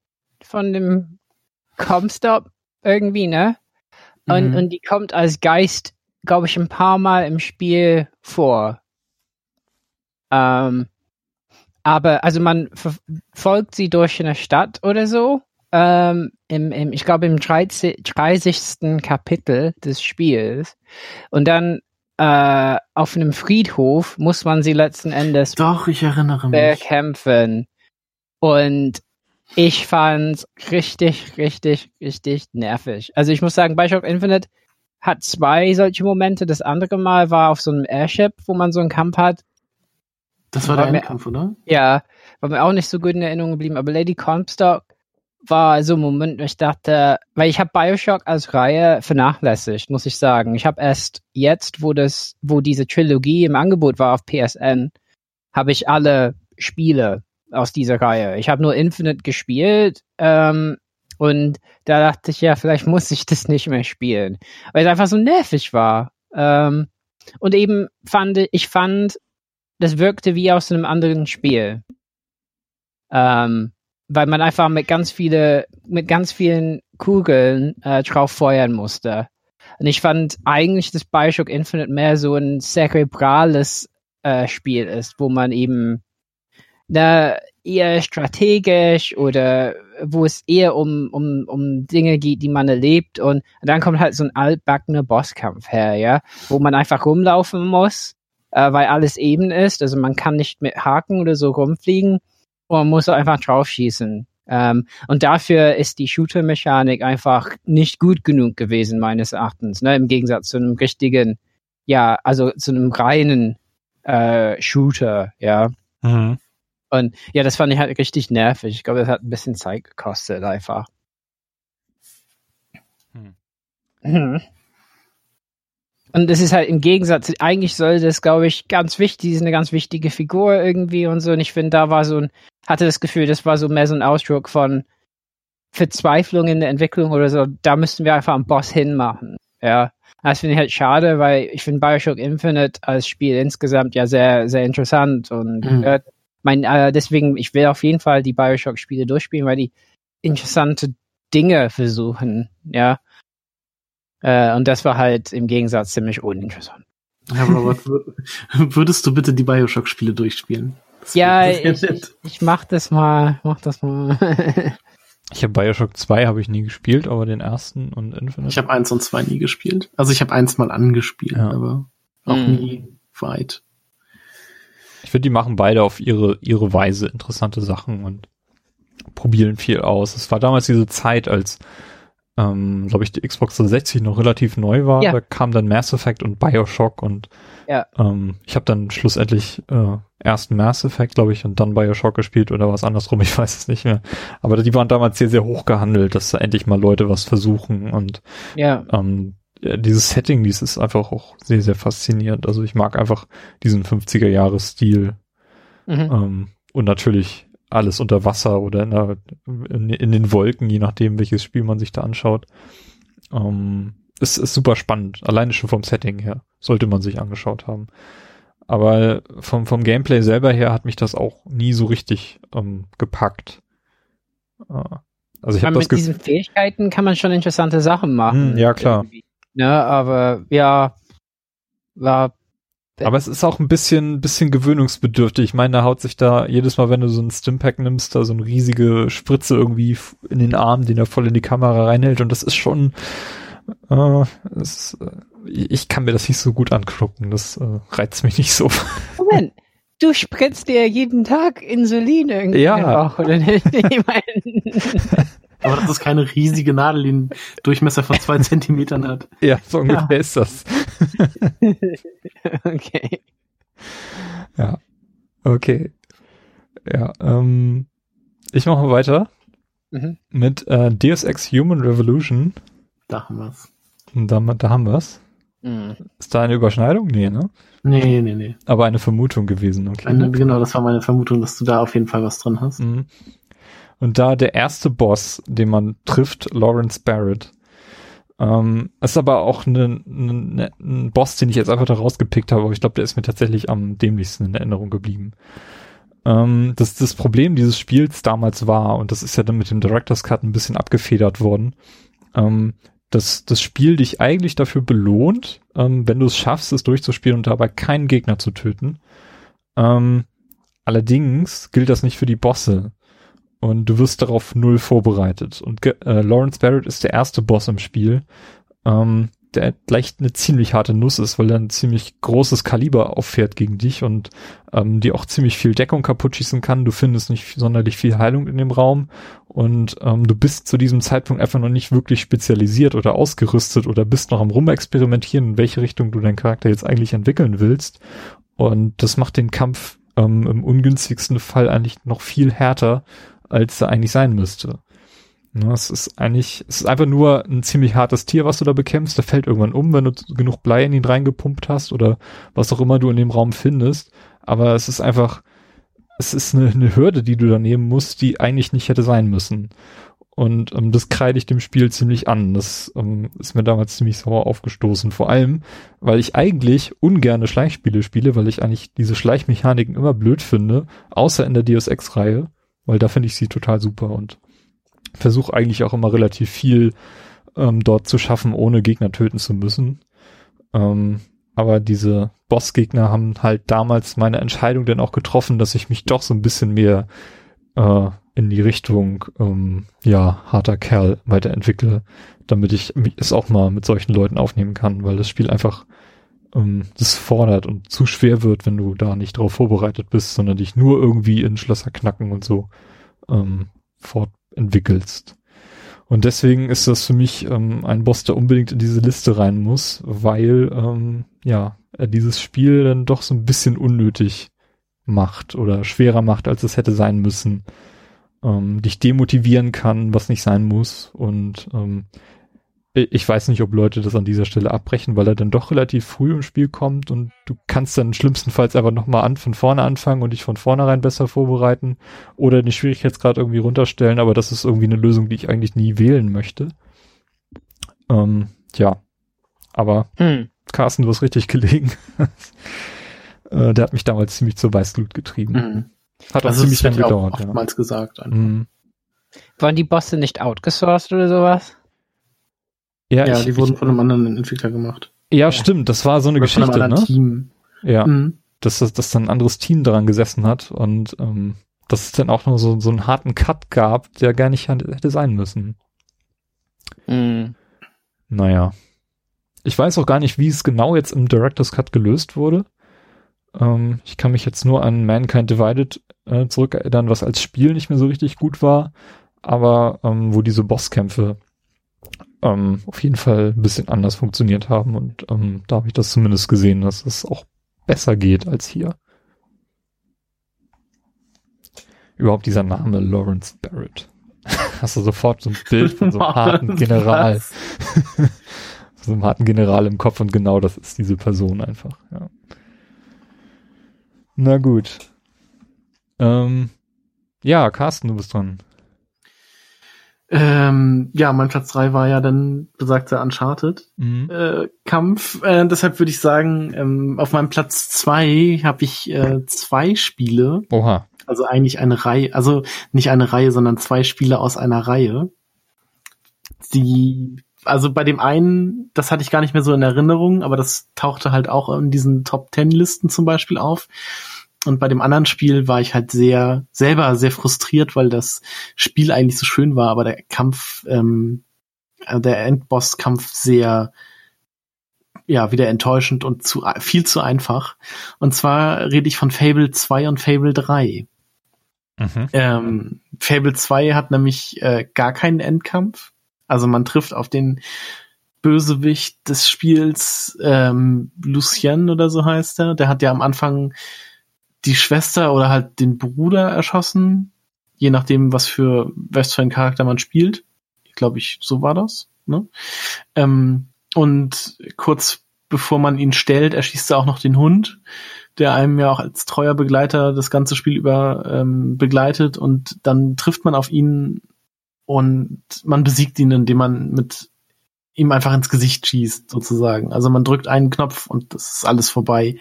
von dem Comstop irgendwie, ne? Und, Mhm. und die kommt als Geist, glaube ich, ein paar Mal im Spiel vor. Ähm, aber also man verfolgt sie durch eine Stadt oder so. Ähm, im, im, ich glaube im 30, 30. Kapitel des Spiels. Und dann äh, auf einem Friedhof muss man sie letzten Endes Doch, ich erinnere mich. bekämpfen. Und ich fand's richtig, richtig, richtig nervig. Also ich muss sagen, Bioshock Infinite hat zwei solche Momente. Das andere Mal war auf so einem Airship, wo man so einen Kampf hat. Das war war der mir- Endkampf, oder? Ja, war mir auch nicht so gut in Erinnerung geblieben. Aber Lady Comstock war so ein Moment, wo ich dachte, weil ich habe Bioshock als Reihe vernachlässigt, muss ich sagen. Ich habe erst jetzt, wo das, wo diese Trilogie im Angebot war auf PSN, habe ich alle Spiele aus dieser Reihe. Ich habe nur Infinite gespielt ähm, und da dachte ich, ja, vielleicht muss ich das nicht mehr spielen, weil es einfach so nervig war. Ähm, und eben fand ich, fand, das wirkte wie aus einem anderen Spiel. Ähm, weil man einfach mit ganz viele, mit ganz vielen Kugeln äh, drauf feuern musste. Und ich fand eigentlich, dass Bioshock Infinite mehr so ein cerebrales äh, Spiel ist, wo man eben na, eher strategisch oder wo es eher um, um, um Dinge geht, die man erlebt. Und dann kommt halt so ein altbackener Bosskampf her, ja, wo man einfach rumlaufen muss, äh, weil alles eben ist, also man kann nicht mit Haken oder so rumfliegen. und man muss einfach drauf schießen. Ähm, und dafür ist die Shooter-Mechanik einfach nicht gut genug gewesen, meines Erachtens, ne, im Gegensatz zu einem richtigen, ja, also zu einem reinen äh, Shooter, ja. Mhm. Und ja, das fand ich halt richtig nervig. Ich glaube, das hat ein bisschen Zeit gekostet einfach. Hm. Mhm. Und das ist halt im Gegensatz, eigentlich soll das, glaube ich, ganz wichtig, ist eine ganz wichtige Figur irgendwie und so. Und ich finde, da war so ein, hatte das Gefühl, das war so mehr so ein Ausdruck von Verzweiflung in der Entwicklung oder so. Da müssten wir einfach einen Boss hinmachen. Ja. Das finde ich halt schade, weil ich finde Bioshock Infinite als Spiel insgesamt ja sehr, sehr interessant und Mhm. äh, mein, äh, deswegen, ich will auf jeden Fall die Bioshock-Spiele durchspielen, weil die interessante Dinge versuchen, ja. Äh, und das war halt im Gegensatz ziemlich uninteressant. Ja, Robert, wür- (laughs) würdest du bitte die Bioshock-Spiele durchspielen? Das Ja, ich, nett. ich mach das mal, mach das mal. (laughs) Ich habe Bioshock 2 habe ich nie gespielt, aber den ersten und Infinite. Ich habe eins und zwei nie gespielt. Also ich habe eins mal angespielt, Ja. aber auch Mhm. nie weit. Ich finde, die machen beide auf ihre, ihre Weise interessante Sachen und probieren viel aus. Es war damals diese Zeit, als, ähm, glaube ich, die Xbox 360 noch relativ neu war. Ja. Da kam dann Mass Effect und Bioshock und Ja. ähm, ich habe dann schlussendlich äh, erst Mass Effect, glaube ich, und dann Bioshock gespielt oder was andersrum, (laughs) ich weiß es nicht mehr. Aber die waren damals sehr, sehr hoch gehandelt, dass da endlich mal Leute was versuchen und ja, ähm, dieses Setting, dies ist einfach auch sehr, sehr faszinierend. Also ich mag einfach diesen 50er-Jahres-Stil mhm. ähm, und natürlich alles unter Wasser oder in, der, in, in den Wolken, je nachdem, welches Spiel man sich da anschaut. Ähm, es ist super spannend, alleine schon vom Setting her. sollte man sich angeschaut haben. Aber vom, vom Gameplay selber her hat mich das auch nie so richtig ähm, gepackt. Äh, also ich habe das Mit diesen Fähigkeiten kann man schon interessante Sachen machen. Hm, ja, klar. Ne, aber ja, war aber es ist auch ein bisschen, bisschen gewöhnungsbedürftig. Ich meine, da haut sich da jedes Mal, wenn du so ein Stimpack nimmst, da so eine riesige Spritze irgendwie in den Arm, den er voll in die Kamera reinhält. Und das ist schon, äh, das, äh, ich kann mir das nicht so gut angucken. Das äh, reizt mich nicht so. (laughs) Moment, du spritzt dir jeden Tag Insulin irgendwie ja. auch, oder nicht? (laughs) Ich meine. Aber das ist keine riesige Nadel, die einen Durchmesser von zwei (laughs) Zentimetern hat. Ja, so ungefähr ja. ist das. (laughs) okay. Ja. Okay. Ja, ähm, ich mache mal weiter mhm. mit äh, Deus Ex Human Revolution. Da haben wir's. Da, da haben wir's. Mhm. Ist da eine Überschneidung? Nee, ne? Nee, nee, nee. Aber eine Vermutung gewesen, okay. Eine, genau, das war meine Vermutung, dass du da auf jeden Fall was drin hast. Mhm. Und da der erste Boss, den man trifft, Lawrence Barrett, ähm, ist aber auch ein ne, ne, ne, Boss, den ich jetzt einfach da rausgepickt habe, aber ich glaube, der ist mir tatsächlich am dämlichsten in Erinnerung geblieben. Ähm, das, das Problem dieses Spiels damals war, und das ist ja dann mit dem Director's Cut ein bisschen abgefedert worden, ähm, dass das Spiel dich eigentlich dafür belohnt, ähm, wenn du es schaffst, es durchzuspielen und dabei keinen Gegner zu töten. Ähm, allerdings gilt das nicht für die Bosse und du wirst darauf null vorbereitet. Und äh, Lawrence Barrett ist der erste Boss im Spiel, ähm, der gleich eine ziemlich harte Nuss ist, weil er ein ziemlich großes Kaliber auffährt gegen dich und ähm, die auch ziemlich viel Deckung kaputt schießen kann. Du findest nicht sonderlich viel Heilung in dem Raum und ähm, du bist zu diesem Zeitpunkt einfach noch nicht wirklich spezialisiert oder ausgerüstet oder bist noch am Rumexperimentieren, in welche Richtung du deinen Charakter jetzt eigentlich entwickeln willst. Und das macht den Kampf ähm, im ungünstigsten Fall eigentlich noch viel härter, als er eigentlich sein müsste. Ja, es ist eigentlich, es ist einfach nur ein ziemlich hartes Tier, was du da bekämpfst. Der fällt irgendwann um, wenn du genug Blei in ihn reingepumpt hast oder was auch immer du in dem Raum findest. Aber es ist einfach, es ist eine, eine Hürde, die du da nehmen musst, die eigentlich nicht hätte sein müssen. Und ähm, das kreide ich dem Spiel ziemlich an. Das ähm, ist mir damals ziemlich sauer aufgestoßen. Vor allem, weil ich eigentlich ungerne Schleichspiele spiele, weil ich eigentlich diese Schleichmechaniken immer blöd finde, außer in der Deus Ex-Reihe weil da finde ich sie total super und versuche eigentlich auch immer relativ viel ähm, dort zu schaffen, ohne Gegner töten zu müssen. Ähm, aber diese Bossgegner haben halt damals meine Entscheidung dann auch getroffen, dass ich mich doch so ein bisschen mehr äh, in die Richtung, ähm, ja, harter Kerl weiterentwickle, damit ich es auch mal mit solchen Leuten aufnehmen kann, weil das Spiel einfach ähm, das fordert und zu schwer wird, wenn du da nicht drauf vorbereitet bist, sondern dich nur irgendwie in Schlösser knacken und so ähm, fortentwickelst. Und deswegen ist das für mich ähm, ein Boss, der unbedingt in diese Liste rein muss, weil ähm, ja er dieses Spiel dann doch so ein bisschen unnötig macht oder schwerer macht, als es hätte sein müssen. Ähm, dich demotivieren kann, was nicht sein muss und ähm, ich weiß nicht, ob Leute das an dieser Stelle abbrechen, weil er dann doch relativ früh im Spiel kommt und du kannst dann schlimmstenfalls einfach nochmal an, von vorne anfangen und dich von vornherein besser vorbereiten oder den Schwierigkeitsgrad irgendwie runterstellen, aber das ist irgendwie eine Lösung, die ich eigentlich nie wählen möchte. Ähm, ja, aber hm. Carsten, du hast richtig gelegen. (laughs) äh, der hat mich damals ziemlich zur Weißglut getrieben. Hm. Hat auch also ziemlich lange gedauert. Oftmals ja. gesagt. Mhm. Waren die Bosse nicht outgesourced oder sowas? Ja, ja ich, die wurden von einem anderen Entwickler gemacht. Ja, ja. stimmt. Das war so eine Oder Geschichte, von einem ne? Team. Ja. Mhm. Dass, dass, dass dann ein anderes Team daran gesessen hat und ähm, dass es dann auch noch so, so einen harten Cut gab, der gar nicht hätte sein müssen. Mhm. Naja. Ich weiß auch gar nicht, wie es genau jetzt im Director's Cut gelöst wurde. Ähm, ich kann mich jetzt nur an Mankind Divided äh, zurückerinnern, was als Spiel nicht mehr so richtig gut war, aber ähm, wo diese Bosskämpfe ähm, auf jeden Fall ein bisschen anders funktioniert haben und ähm, da habe ich das zumindest gesehen, dass es auch besser geht als hier. Überhaupt dieser Name Lawrence Barrett. (laughs) Hast du sofort so ein Bild von so einem harten General. (laughs) so einem harten General im Kopf und genau das ist diese Person einfach, ja. Na gut. Ähm, ja, Carsten, du bist dran. Ähm, ja, mein Platz drei war ja dann besagter Uncharted Mhm. äh, Kampf. Äh, deshalb würde ich sagen, ähm, auf meinem Platz zwei habe ich äh, zwei Spiele, Oha. also eigentlich eine Reihe, also nicht eine Reihe, sondern zwei Spiele aus einer Reihe. Die, also bei dem einen, das hatte ich gar nicht mehr so in Erinnerung, aber das tauchte halt auch in diesen Top Ten Listen zum Beispiel auf. Und bei dem anderen Spiel war ich halt sehr, selber sehr frustriert, weil das Spiel eigentlich so schön war, aber der Kampf, ähm, äh, der Endbosskampf sehr, ja, wieder enttäuschend und zu, viel zu einfach. Und zwar rede ich von Fable 2 und Fable 3. Mhm. Ähm, Fable 2 hat nämlich äh, gar keinen Endkampf. Also man trifft auf den Bösewicht des Spiels, ähm, Lucien oder so heißt er. Der hat ja am Anfang die Schwester oder halt den Bruder erschossen, je nachdem, was für was für einen Charakter man spielt. Ich glaube, ich so war das. Ne? Ähm, und kurz bevor man ihn stellt, erschießt er auch noch den Hund, der einem ja auch als treuer Begleiter das ganze Spiel über ähm, begleitet. Und dann trifft man auf ihn und man besiegt ihn, indem man mit ihm einfach ins Gesicht schießt, sozusagen. Also man drückt einen Knopf und das ist alles vorbei,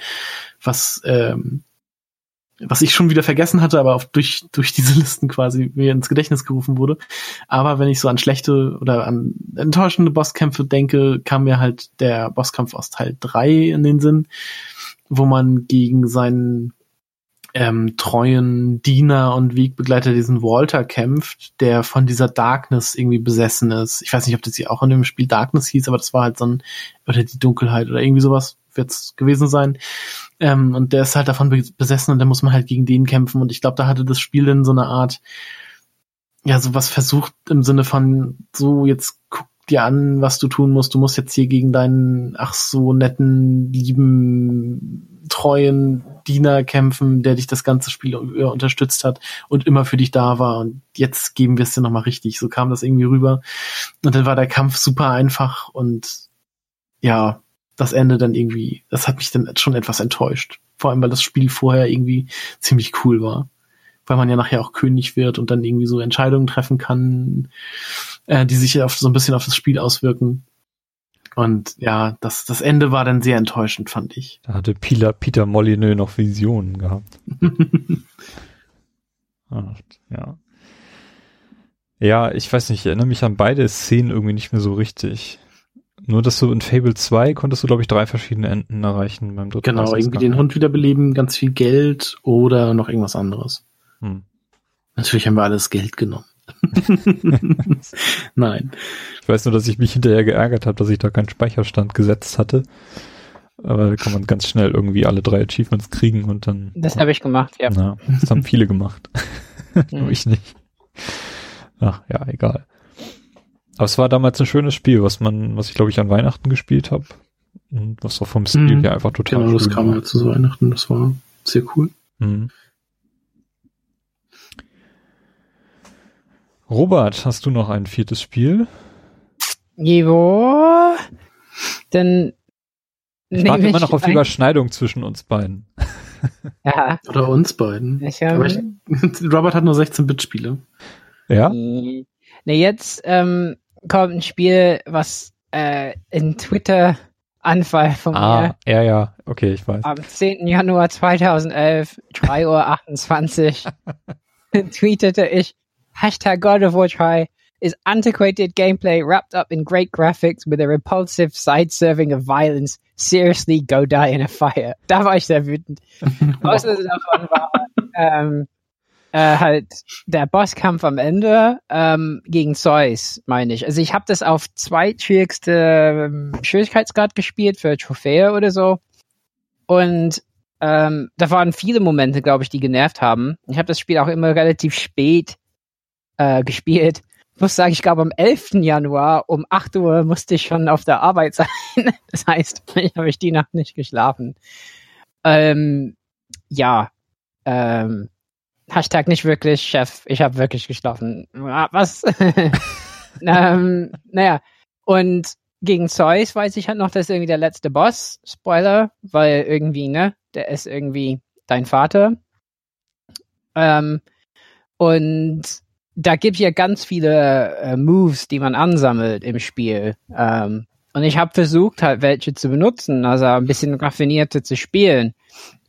was ähm, was ich schon wieder vergessen hatte, aber auch durch, durch diese Listen quasi mir ins Gedächtnis gerufen wurde. Aber wenn ich so an schlechte oder an enttäuschende Bosskämpfe denke, kam mir halt der Bosskampf aus Teil 3 in den Sinn, wo man gegen seinen ähm, treuen Diener und Wegbegleiter diesen Walter kämpft, der von dieser Darkness irgendwie besessen ist. Ich weiß nicht, ob das hier auch in dem Spiel Darkness hieß, aber das war halt so ein, oder die Dunkelheit oder irgendwie sowas wird's gewesen sein. Ähm, und der ist halt davon besessen und da muss man halt gegen den kämpfen. Und ich glaube, da hatte das Spiel dann so eine Art, ja, sowas versucht im Sinne von, so, jetzt guck dir an, was du tun musst. Du musst jetzt hier gegen deinen, ach so netten, lieben, treuen Diener kämpfen, der dich das ganze Spiel unterstützt hat und immer für dich da war. Und jetzt geben wir es dir nochmal richtig. So kam das irgendwie rüber. Und dann war der Kampf super einfach und ja, das Ende dann irgendwie, das hat mich dann schon etwas enttäuscht. Vor allem, weil das Spiel vorher irgendwie ziemlich cool war. Weil man ja nachher auch König wird und dann irgendwie so Entscheidungen treffen kann, äh, die sich auf, so ein bisschen auf das Spiel auswirken. Und ja, das, das Ende war dann sehr enttäuschend, fand ich. Da hatte Peter, Peter Molyneux noch Visionen gehabt. (laughs) Ach, ja. Ja, ich weiß nicht, ich erinnere mich an beide Szenen irgendwie nicht mehr so richtig. Nur, dass du in Fable 2 konntest du, glaube ich, drei verschiedene Enden erreichen beim dritten Genau, irgendwie den Hund wiederbeleben, ganz viel Geld oder noch irgendwas anderes. Hm. Natürlich haben wir alles Geld genommen. (laughs) Nein. Ich weiß nur, dass ich mich hinterher geärgert habe, dass ich da keinen Speicherstand gesetzt hatte. Aber da kann man ganz schnell irgendwie alle drei Achievements kriegen und dann. Das habe ich gemacht, ja. Na, das haben viele gemacht. (laughs) (laughs) Mhm. ich nicht. Ach, ja, egal. Aber es war damals ein schönes Spiel, was man, was ich glaube ich an Weihnachten gespielt habe. Und was auch vom Stil Mhm. her einfach total Genau, das kam ja zu Weihnachten, das war sehr cool. Mhm. Robert, hast du noch ein viertes Spiel? Jo. Dann Ich warte immer noch auf die Überschneidung zwischen uns beiden. (laughs) Ja, Oder uns beiden. ich habe. ich, (laughs) Robert hat nur 16-Bit-Spiele. Ja? Nee, jetzt ähm, kommt ein Spiel, was äh, in Twitter-Anfall von mir Ah, ja, ja. Okay, ich weiß. am 10. Januar 2011, 3.28 Uhr, (laughs) tweetete ich, Hashtag God of War Try is antiquated gameplay wrapped up in great graphics with a repulsive side-serving of violence. Seriously, go die in a fire. Da war ich sehr wütend. (laughs) Auslöser davon war ähm, äh, halt der Bosskampf am Ende ähm, gegen Zeus, meine ich. Also ich habe das auf zweitschwierigste ähm, Schwierigkeitsgrad gespielt für Trophäe oder so. Und ähm, da waren viele Momente, glaube ich, die genervt haben. Ich habe das Spiel auch immer relativ spät äh, gespielt. Ich muss sagen, ich glaube am 11. Januar um 8 Uhr musste ich schon auf der Arbeit sein. (laughs) Das heißt, ich habe ich die Nacht nicht geschlafen. Ähm, ja, ähm, Hashtag nicht wirklich, Chef, ich habe wirklich geschlafen. Was? (laughs) ähm, naja, und gegen Zeus weiß ich halt noch, das ist irgendwie der letzte Boss. Spoiler, weil irgendwie, ne, der ist irgendwie dein Vater. Ähm, und da gibt ja ganz viele äh, Moves, die man ansammelt im Spiel. Ähm, und ich habe versucht, halt welche zu benutzen, also ein bisschen raffinierter zu spielen.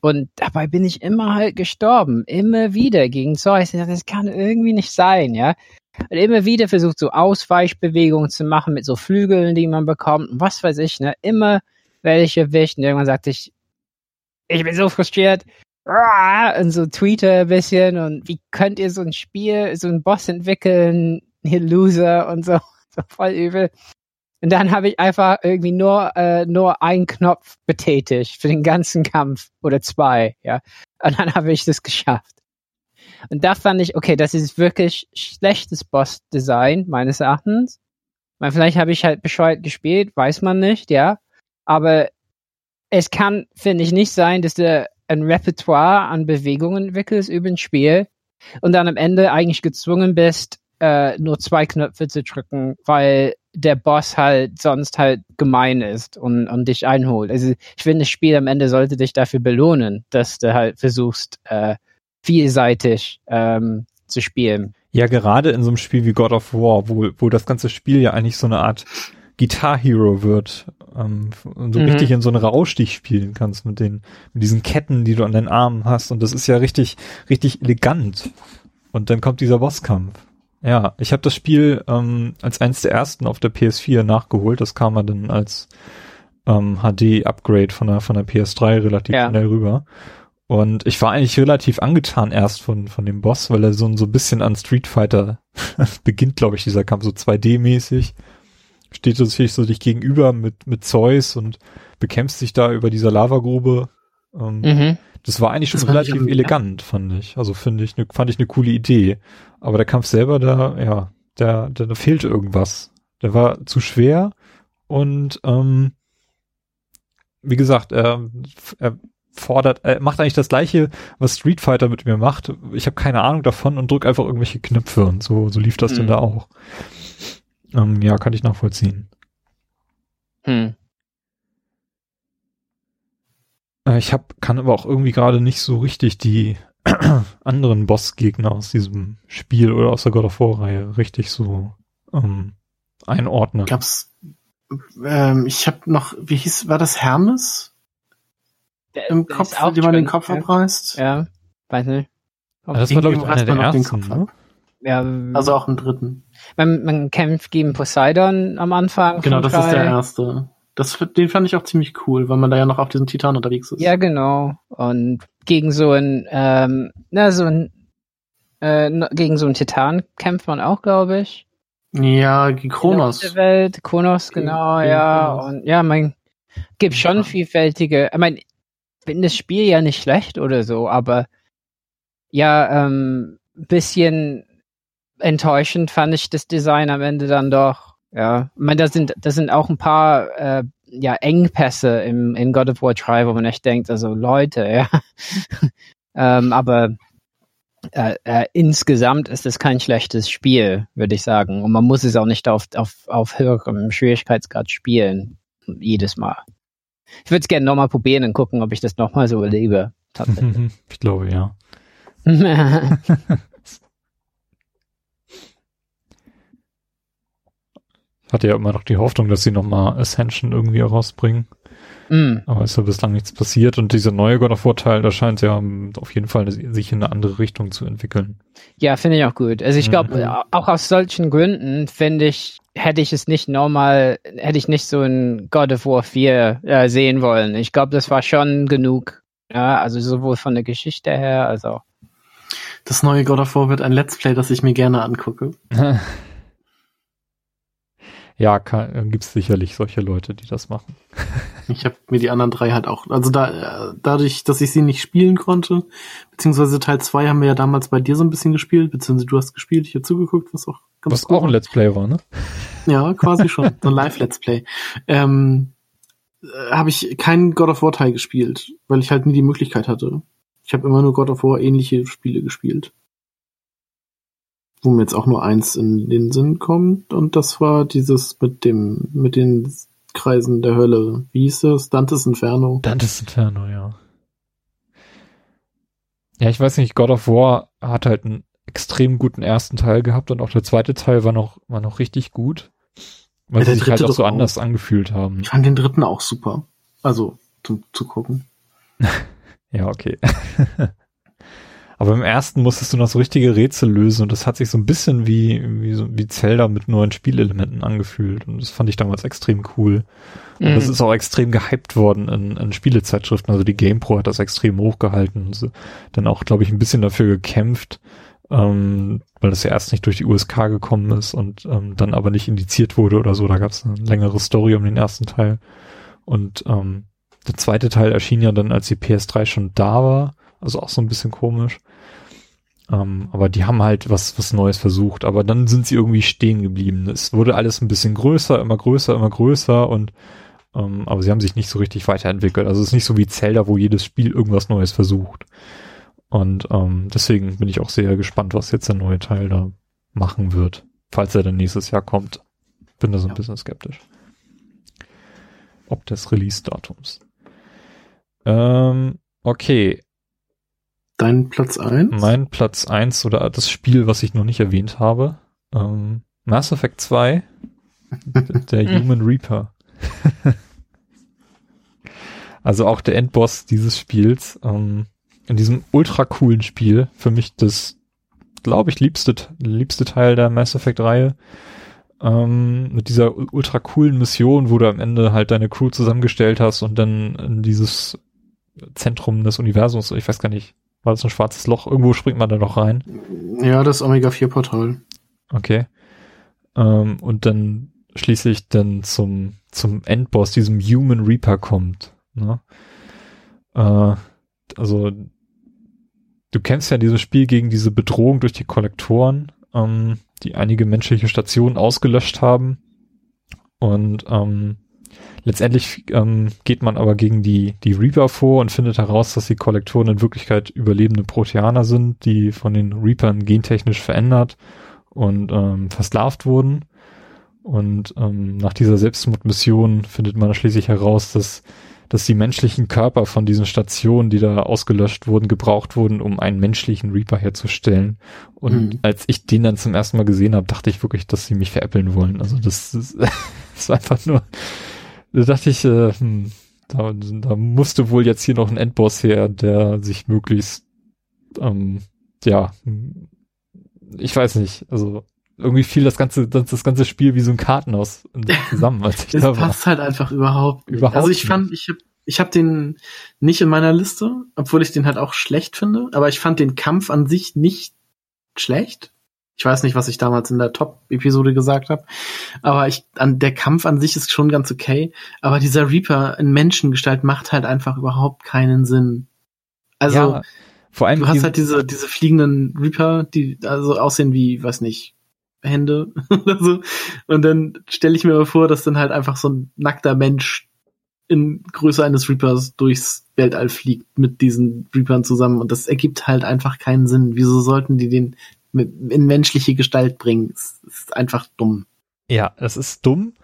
Und dabei bin ich immer halt gestorben. Immer wieder gegen Zeus. Das kann irgendwie nicht sein, ja. Und immer wieder versucht, so Ausweichbewegungen zu machen mit so Flügeln, die man bekommt. Und was weiß ich, ne. Immer werde ich erwischt. Und irgendwann sagte ich, ich bin so frustriert. Und so tweete ein bisschen. Und wie könnt ihr so ein Spiel, so ein Boss entwickeln? Ihr Loser und so. (laughs) So voll übel. Und dann habe ich einfach irgendwie nur, äh, nur einen Knopf betätigt für den ganzen Kampf oder zwei, ja. Und dann (laughs) habe ich das geschafft. Und da fand ich, okay, das ist wirklich schlechtes Boss-Design, meines Erachtens. Weil vielleicht habe ich halt bescheuert gespielt, weiß man nicht, ja. Aber es kann, finde ich, nicht sein, dass du ein Repertoire an Bewegungen entwickelst über ein Spiel und dann am Ende eigentlich gezwungen bist, äh, nur zwei Knöpfe zu drücken, weil der Boss halt sonst halt gemein ist und, und dich einholt. Also ich finde, das Spiel am Ende sollte dich dafür belohnen, dass du halt versuchst, äh, vielseitig ähm, zu spielen. Ja, gerade in so einem Spiel wie God of War, wo, wo das ganze Spiel ja eigentlich so eine Art Guitar Hero wird ähm, und so mhm. richtig in so einen Rauschstich spielen kannst mit den mit diesen Ketten, die du an deinen Armen hast und das ist ja richtig richtig elegant. Und dann kommt dieser Bosskampf. Ja, ich habe das Spiel ähm, als eins der ersten auf der PS4 nachgeholt. Das kam dann als ähm, HD-Upgrade von der, von der PS3 relativ ja. schnell rüber. Und ich war eigentlich relativ angetan erst von, von dem Boss, weil er so, so ein bisschen an Street Fighter (laughs) beginnt, glaube ich, dieser Kampf so 2D-mäßig. Steht so sich so dich gegenüber mit, mit Zeus und bekämpfst dich da über dieser Lavagrube. Ähm, mhm. Das war eigentlich schon relativ elegant, fand ich. Also finde ich, ne, fand ich eine coole Idee. Aber der Kampf selber, da, ja, der, der, da fehlte irgendwas. Der war zu schwer und ähm, wie gesagt, er, er fordert, er macht eigentlich das gleiche, was Street Fighter mit mir macht. Ich habe keine Ahnung davon und drück einfach irgendwelche Knöpfe und so, so lief das mhm. denn da auch. Ähm, ja, kann ich nachvollziehen. Hm. Äh, ich hab, kann aber auch irgendwie gerade nicht so richtig die (clears throat) anderen Bossgegner aus diesem Spiel oder aus der God of War Reihe richtig so ähm, einordnen. Gab's ähm, ich habe noch, wie hieß, war das Hermes? Der, Im der Kopf, dem man den Kopf ja. abreißt? Ja, weiß nicht. das war, glaube ich, einer der ersten, ne? Ja, also auch im dritten. Man, man kämpft gegen Poseidon am Anfang. Genau, das ist der erste. Das, den fand ich auch ziemlich cool, weil man da ja noch auf diesem Titan unterwegs ist. Ja, genau. Und gegen so ein, ähm, na, so ein, äh, gegen so einen Titan kämpft man auch, glaube ich. Ja, gegen Kronos. Der Welt, Kronos, genau, gegen ja. Kronos. Und ja, man gibt schon ja. vielfältige, ich meine, bin das Spiel ja nicht schlecht oder so, aber ja, ähm, bisschen enttäuschend fand ich das Design am Ende dann doch. Ja, ich meine, da sind, da sind auch ein paar äh, ja, Engpässe im, in God of War 3, wo man echt denkt, also Leute, ja. (laughs) ähm, aber äh, äh, insgesamt ist es kein schlechtes Spiel, würde ich sagen. Und man muss es auch nicht auf, auf, auf höherem Schwierigkeitsgrad spielen. Jedes Mal. Ich würde es gerne nochmal probieren und gucken, ob ich das nochmal so erlebe. (laughs) ich glaube, ja. (laughs) hatte ja immer noch die Hoffnung, dass sie nochmal Ascension irgendwie rausbringen. Mm. Aber ist ja bislang nichts passiert und dieser neue God of War Teil, da scheint ja auf jeden Fall sich in eine andere Richtung zu entwickeln. Ja, finde ich auch gut. Also ich glaube, mhm. auch aus solchen Gründen finde ich, hätte ich es nicht normal, hätte ich nicht so ein God of War 4 äh, sehen wollen. Ich glaube, das war schon genug. Ja, also sowohl von der Geschichte her, als auch. Das neue God of War wird ein Let's Play, das ich mir gerne angucke. (laughs) Ja, äh, gibt es sicherlich solche Leute, die das machen. (laughs) Ich habe mir die anderen drei halt auch, also da, äh, dadurch, dass ich sie nicht spielen konnte, beziehungsweise Teil zwei haben wir ja damals bei dir so ein bisschen gespielt, beziehungsweise du hast gespielt, ich habe zugeguckt, was auch ganz Was auch ein Let's Play war, ne? Ja, quasi schon, so ein Live-Let's Play. Ähm, äh, habe ich keinen God of War Teil gespielt, weil ich halt nie die Möglichkeit hatte. Ich habe immer nur God of War ähnliche Spiele gespielt wo mir jetzt auch nur eins in den Sinn kommt, und das war dieses mit dem, mit den Kreisen der Hölle. Wie hieß das? Dantes Inferno. Dantes Inferno, ja. Ja, ich weiß nicht, God of War hat halt einen extrem guten ersten Teil gehabt und auch der zweite Teil war noch, war noch richtig gut. Weil Ja, sie sich halt auch so doch auch. anders angefühlt haben. Ich fand den dritten auch super. Also, zum, zu gucken. (laughs) Ja, okay. (laughs) Aber im ersten musstest du noch so richtige Rätsel lösen und das hat sich so ein bisschen wie, wie, so, wie Zelda mit neuen Spielelementen angefühlt und das fand ich damals extrem cool. Und das Mhm. ist auch extrem gehypt worden in, in Spielezeitschriften. Also die GamePro hat das extrem hochgehalten und so, dann auch, glaube ich, ein bisschen dafür gekämpft, ähm, weil das ja erst nicht durch die USK gekommen ist und ähm, dann aber nicht indiziert wurde oder so. Da gab es eine längere Story um den ersten Teil. Und ähm, der zweite Teil erschien ja dann, als die PS3 schon da war. Also auch so ein bisschen komisch. Ähm, aber die haben halt was, was Neues versucht. Aber dann sind sie irgendwie stehen geblieben. Es wurde alles ein bisschen größer, immer größer, immer größer und ähm, aber sie haben sich nicht so richtig weiterentwickelt. Also es ist nicht so wie Zelda, wo jedes Spiel irgendwas Neues versucht. Und ähm, deswegen bin ich auch sehr gespannt, was jetzt der neue Teil da machen wird, falls er dann nächstes Jahr kommt. Bin da so ein Ja. bisschen skeptisch. Ob des Release-Datums. Ähm, okay, Dein Platz eins? mein Platz eins oder das Spiel, was ich noch nicht erwähnt habe, ähm, Mass Effect 2, (laughs) der. Human Reaper. (laughs) also auch der Endboss dieses Spiels, ähm, in diesem ultra coolen Spiel, für mich das, glaube ich, liebste, liebste Teil der Mass Effect Reihe, ähm, mit dieser ultra coolen Mission, wo du am Ende halt deine Crew zusammengestellt hast und dann in dieses Zentrum des Universums, ich weiß gar nicht, war das ein schwarzes Loch? Irgendwo springt man da noch rein. Ja, das Omega-4-Portal. Okay. Ähm, und dann schließlich dann zum, zum Endboss, diesem Human Reaper kommt. Ne? Äh, also, du kämpfst ja in diesem Spiel gegen diese Bedrohung durch die Kollektoren, ähm, die einige menschliche Stationen ausgelöscht haben. Und ähm, letztendlich ähm, geht man aber gegen die, die Reaper vor und findet heraus, dass die Kollektoren in Wirklichkeit überlebende Proteaner sind, die von den Reapern gentechnisch verändert und ähm, versklavt wurden. Und ähm, nach dieser Selbstmordmission findet man schließlich heraus, dass, dass die menschlichen Körper von diesen Stationen, die da ausgelöscht wurden, gebraucht wurden, um einen menschlichen Reaper herzustellen. Und Mhm. als ich den dann zum ersten Mal gesehen habe, dachte ich wirklich, dass sie mich veräppeln wollen. Also das, (laughs) das, das war einfach nur, da dachte ich, äh, hm, da, da musste wohl jetzt hier noch ein Endboss her, der sich möglichst, ähm, ja, hm, ich weiß nicht, also irgendwie fiel das ganze, das, das ganze Spiel wie so ein Kartenhaus zusammen, als ich (laughs) Das da war. passt halt einfach überhaupt nicht. Überhaupt also ich nicht. fand, ich hab, ich hab den nicht in meiner Liste, obwohl ich den halt auch schlecht finde, aber ich fand den Kampf an sich nicht schlecht. Ich weiß nicht, was ich damals in der Top-Episode gesagt habe, aber ich, an, der Kampf an sich ist schon ganz okay, aber dieser Reaper in Menschengestalt macht halt einfach überhaupt keinen Sinn. Also, ja, vor allem du hast halt diese, diese fliegenden Reaper, die also aussehen wie, weiß nicht, Hände (laughs) oder so. Und dann stelle ich mir mal vor, dass dann halt einfach so ein nackter Mensch in Größe eines Reapers durchs Weltall fliegt mit diesen Reapern zusammen. Und das ergibt halt einfach keinen Sinn. Wieso sollten die den in menschliche Gestalt bringen? Es ist einfach dumm. Ja, es ist dumm.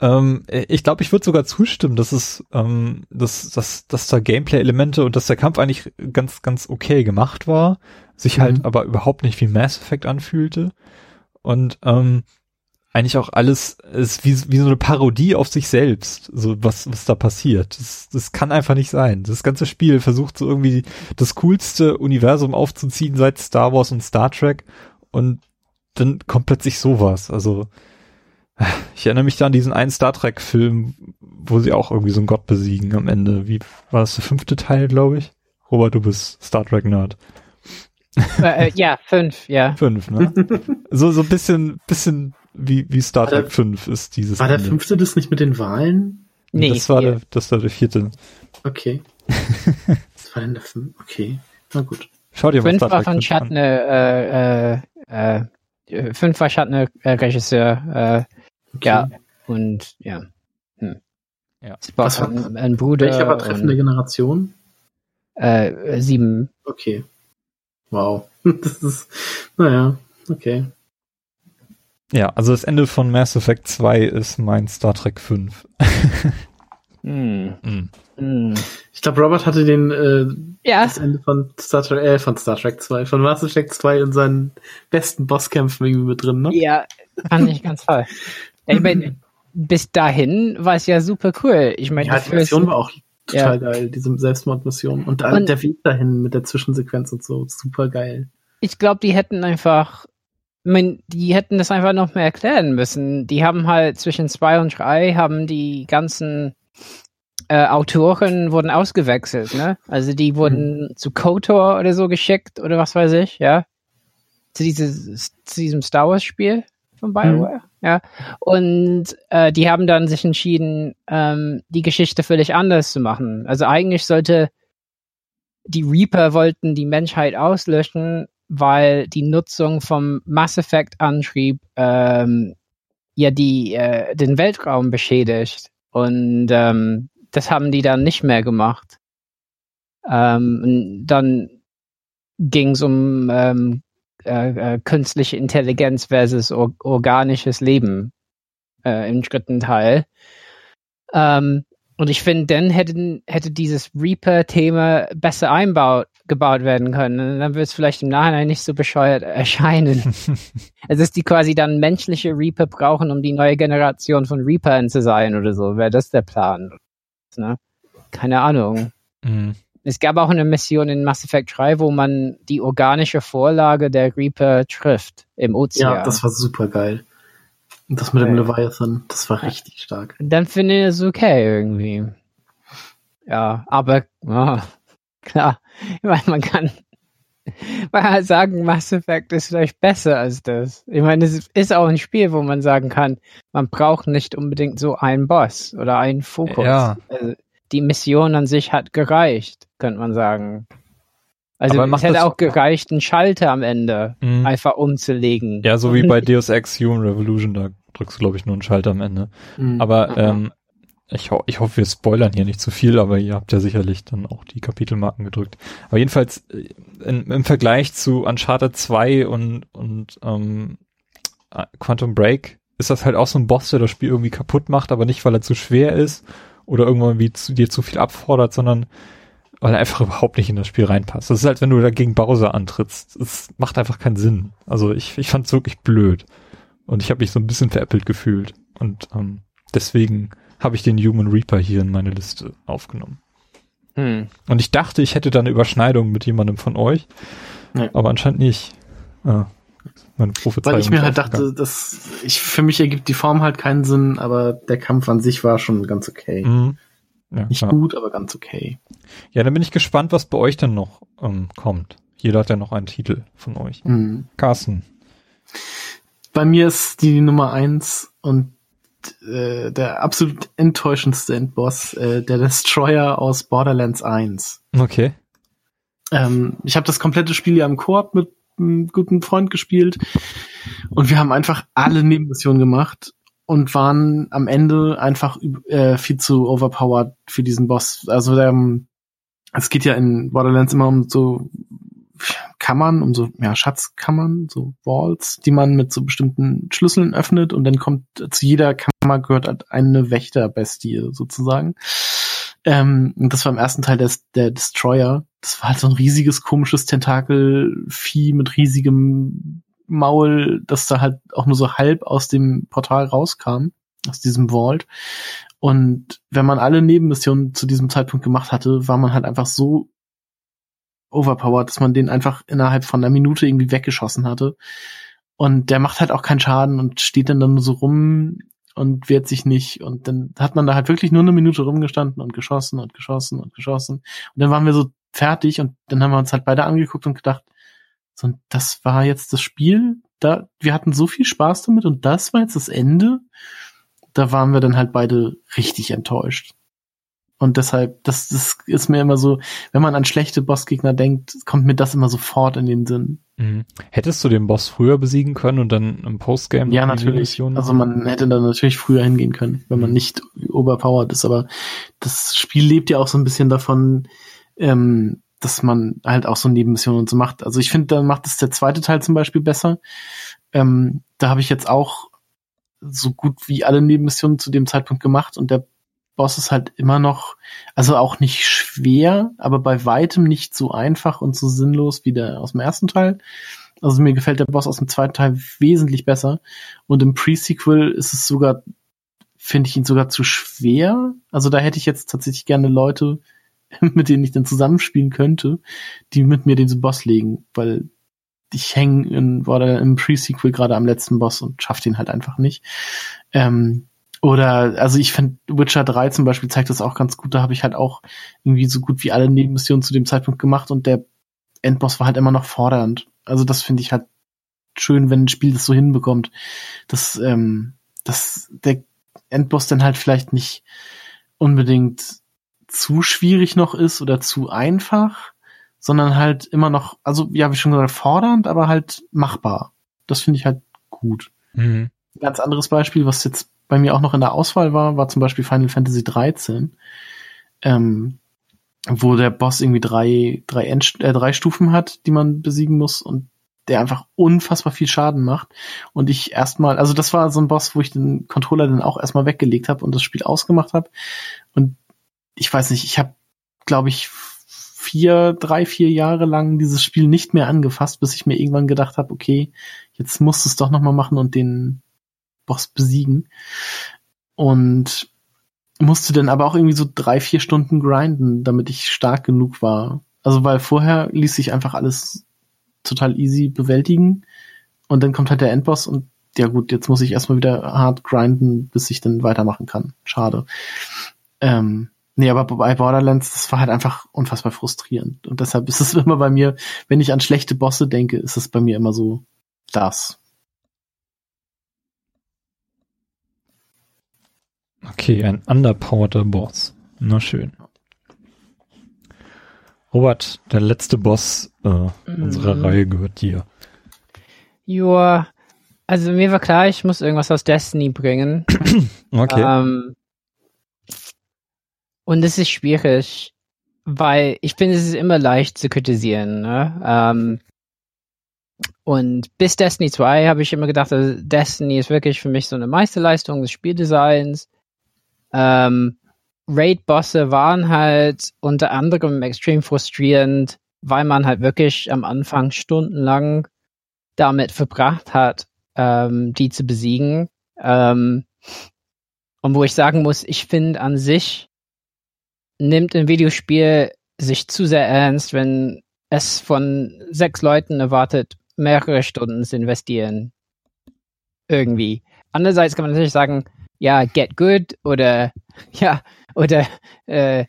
Ähm, ich glaube, ich würde sogar zustimmen, dass es, ähm, dass, dass, dass da Gameplay-Elemente und dass der Kampf eigentlich ganz, ganz okay gemacht war, sich halt Mhm. aber überhaupt nicht wie Mass Effect anfühlte und ähm, eigentlich auch alles ist wie, wie so eine Parodie auf sich selbst, so was, was da passiert. Das, das kann einfach nicht sein. Das ganze Spiel versucht so irgendwie das coolste Universum aufzuziehen seit Star Wars und Star Trek und dann kommt plötzlich sowas. Also ich erinnere mich da an diesen einen Star Trek Film, wo sie auch irgendwie so einen Gott besiegen am Ende. Wie war das der fünfte Teil, glaube ich? Robert, du bist Star Trek Nerd. Äh, äh, ja, fünf, ja. Fünf, ne? so so ein bisschen bisschen wie wie Star War der- Trek 5 ist dieses War der Ende. fünfte das nicht mit den Wahlen? Nee, das war der das war der vierte. Okay. (laughs) Was war denn der fünf? Okay. Na gut. Schau dir mal fünf Star war Trek von 5 an. Schattner, äh, äh, äh, fünf war Schattner äh, Regisseur, äh, okay. ja, und ja. Hm. Ja. Spock Was war- ein, ein Bruder. Welcher war treffende und, Generation? äh, sieben. Okay. Wow. (laughs) Das ist, naja, okay. Ja, also das Ende von Mass Effect 2 ist mein Star Trek 5. (laughs) Hm. Mhm. Hm. Ich glaube, Robert hatte den äh, Ja. Das Ende von Star Trek, äh, von Star Trek 2, von Mass Effect 2 in seinen besten Bosskämpfen irgendwie mit drin, ne? Ja, fand ich ganz toll. (laughs) Ich meine, bis dahin war es ja super cool. Ich meine, Ja, die Mission war auch total geil, diese Selbstmordmission. Und, Und- der Weg dahin mit der Zwischensequenz und so, super geil. ich glaube, die hätten einfach, ich mein, die hätten das einfach noch mehr erklären müssen. Die haben halt zwischen zwei und drei haben die ganzen äh, Autoren wurden ausgewechselt, ne? Also die wurden zu KOTOR oder so geschickt oder was weiß ich, ja? Zu, dieses, zu diesem Star Wars Spiel von BioWare, ja? Und äh, die haben dann sich entschieden, ähm, die Geschichte völlig anders zu machen. Also eigentlich sollte die Reaper wollten die Menschheit auslöschen, weil die Nutzung vom Mass Effect Antrieb ähm, ja die äh, den Weltraum beschädigt und ähm, das haben die dann nicht mehr gemacht. Ähm, dann ging es um ähm, äh, äh, künstliche Intelligenz versus or organisches Leben äh, im dritten Teil. Ähm, und ich finde, dann hätten, hätte dieses Reaper-Thema besser einbaut, gebaut werden können. Und dann wird es vielleicht im Nachhinein nicht so bescheuert erscheinen. (laughs) also dass die quasi dann menschliche Reaper brauchen, um die neue Generation von Reapern zu sein oder so. Wäre das der Plan? Ne? Keine Ahnung. Mhm. Es gab auch eine Mission in Mass Effect 3, wo man die organische Vorlage der Reaper trifft im Ozean. Ja, das war super geil. Und das mit dem Ja. Leviathan, das war richtig stark. dann finde ich es okay irgendwie. Ja, aber ja, (laughs) klar, ich meine, man kann, (laughs) man kann sagen, Mass Effect ist vielleicht besser als das. Ich meine, es ist auch ein Spiel, wo man sagen kann, man braucht nicht unbedingt so einen Boss oder einen Fokus. Ja. Also, die Mission an sich hat gereicht, könnte man sagen. Also Aber es macht hätte auch gereicht, einen Schalter am Ende Mhm. einfach umzulegen. Ja, so wie (laughs) bei Deus Ex Human Revolution, da drückst du, glaube ich, nur einen Schalter am Ende. Mhm. Aber Mhm. ähm, ich, ho ich hoffe, wir spoilern hier nicht zu viel, aber ihr habt ja sicherlich dann auch die Kapitelmarken gedrückt. Aber jedenfalls äh, in, im Vergleich zu Uncharted 2 und, und ähm, äh, Quantum Break ist das halt auch so ein Boss, der das Spiel irgendwie kaputt macht, aber nicht, weil er zu schwer ist oder irgendwann wie zu, dir zu viel abfordert, sondern weil er einfach (laughs) überhaupt nicht in das Spiel reinpasst. Das ist halt, wenn du dagegen Bowser antrittst. Es macht einfach keinen Sinn. Also ich, ich fand es wirklich blöd. Und ich habe mich so ein bisschen veräppelt gefühlt. Und ähm, deswegen habe ich den Human Reaper hier in meine Liste aufgenommen. Hm. Und ich dachte, ich hätte da eine Überschneidung mit jemandem von euch, Nee. aber anscheinend nicht. Ah, meine Prophezeiung. Weil ich mir halt dachte, dass ich, für mich ergibt die Form halt keinen Sinn, aber der Kampf an sich war schon ganz okay. Mhm. Ja, Nicht ja. gut, aber ganz okay. ja, dann bin ich gespannt, was bei euch dann noch ähm, kommt. Jeder hat ja noch einen Titel von euch. Mhm. Carsten. Bei mir ist die Nummer eins und äh, der absolut enttäuschendste Endboss, äh, der Destroyer aus Borderlands 1. Okay. Ähm, ich habe das komplette Spiel ja im Koop mit einem guten Freund gespielt und wir haben einfach alle Nebenmissionen gemacht und waren am Ende einfach äh, viel zu overpowered für diesen Boss. Also ähm, es geht ja in Borderlands immer um so Kammern, um so ja, Schatzkammern, so Walls, die man mit so bestimmten Schlüsseln öffnet und dann kommt zu jeder Kammer gehört halt eine Wächterbestie sozusagen. Ähm, und das war im ersten Teil des, der Destroyer. Das war halt so ein riesiges, komisches Tentakelvieh mit riesigem Maul, das da halt auch nur so halb aus dem Portal rauskam, aus diesem Vault. Und wenn man alle Nebenmissionen zu diesem Zeitpunkt gemacht hatte, war man halt einfach so overpowered, dass man den einfach innerhalb von einer Minute irgendwie weggeschossen hatte. Und der macht halt auch keinen Schaden und steht dann, dann nur so rum und wehrt sich nicht. Und dann hat man da halt wirklich nur eine Minute rumgestanden und geschossen und geschossen und geschossen. Und dann waren wir so fertig und dann haben wir uns halt beide angeguckt und gedacht, und das war jetzt das Spiel. Da, wir hatten so viel Spaß damit und das war jetzt das Ende. Da waren wir dann halt beide richtig enttäuscht. Und deshalb, das, das ist mir immer so, wenn man an schlechte Bossgegner denkt, kommt mir das immer sofort in den Sinn. Mhm. Hättest du den Boss früher besiegen können und dann im Postgame Ja, natürlich. Also man hätte da natürlich früher hingehen können, wenn man Mhm. nicht overpowered ist. Aber das Spiel lebt ja auch so ein bisschen davon, ähm, dass man halt auch so Nebenmissionen und so macht. Also ich finde, da macht es der zweite Teil zum Beispiel besser. Ähm, da habe ich jetzt auch so gut wie alle Nebenmissionen zu dem Zeitpunkt gemacht und der Boss ist halt immer noch, also auch nicht schwer, aber bei weitem nicht so einfach und so sinnlos wie der aus dem ersten Teil. Also mir gefällt der Boss aus dem zweiten Teil wesentlich besser. Und im Pre-Sequel ist es sogar, finde ich ihn sogar zu schwer. Also da hätte ich jetzt tatsächlich gerne Leute, (laughs) mit denen ich dann zusammenspielen könnte, die mit mir diesen Boss legen, weil ich hänge in, war da im Pre-Sequel gerade am letzten Boss und schafft ihn halt einfach nicht. Ähm, oder, also ich finde, Witcher 3 zum Beispiel zeigt das auch ganz gut. Da habe ich halt auch irgendwie so gut wie alle Nebenmissionen zu dem Zeitpunkt gemacht und der Endboss war halt immer noch fordernd. Also das finde ich halt schön, wenn ein Spiel das so hinbekommt, dass, ähm, dass der Endboss dann halt vielleicht nicht unbedingt zu schwierig noch ist oder zu einfach, sondern halt immer noch, also ja, wie schon gesagt, fordernd, aber halt machbar. Das finde ich halt gut. Mhm. Ganz anderes Beispiel, was jetzt bei mir auch noch in der Auswahl war, war zum Beispiel Final Fantasy 13, ähm, wo der Boss irgendwie drei, drei, End, äh, drei Stufen hat, die man besiegen muss und der einfach unfassbar viel Schaden macht. Und ich erstmal, also das war so ein Boss, wo ich den Controller dann auch erstmal weggelegt habe und das Spiel ausgemacht habe. Und ich weiß nicht, ich habe, glaube ich, vier, drei, vier Jahre lang dieses Spiel nicht mehr angefasst, bis ich mir irgendwann gedacht habe, okay, jetzt musst du es doch nochmal machen und den Boss besiegen. Und musste dann aber auch irgendwie so drei, vier Stunden grinden, damit ich stark genug war. Also weil vorher ließ sich einfach alles total easy bewältigen und dann kommt halt der Endboss und ja gut, jetzt muss ich erstmal wieder hart grinden, bis ich dann weitermachen kann. Schade. Ähm, Nee, aber bei Borderlands, das war halt einfach unfassbar frustrierend. Und deshalb ist es (laughs) immer bei mir, wenn ich an schlechte Bosse denke, ist es bei mir immer so das. Okay, ein underpowerter Boss. Na schön. Robert, der letzte Boss äh, mm. unserer mhm. Reihe gehört dir. Joa, also mir war klar, ich muss irgendwas aus Destiny bringen. (clears throat) okay. Ähm, und es ist schwierig, weil ich finde, es ist immer leicht zu kritisieren. Ne? Ähm, und bis Destiny 2 habe ich immer gedacht, also Destiny ist wirklich für mich so eine Meisterleistung des Spieldesigns. Ähm, Raid-Bosse waren halt unter anderem extrem frustrierend, weil man halt wirklich am Anfang stundenlang damit verbracht hat, ähm, die zu besiegen. Ähm, und wo ich sagen muss, ich finde an sich nimmt ein Videospiel sich zu sehr ernst, wenn es von sechs Leuten erwartet, mehrere Stunden zu investieren. Irgendwie. Andererseits kann man natürlich sagen, ja, get good oder (laughs) ja, oder äh,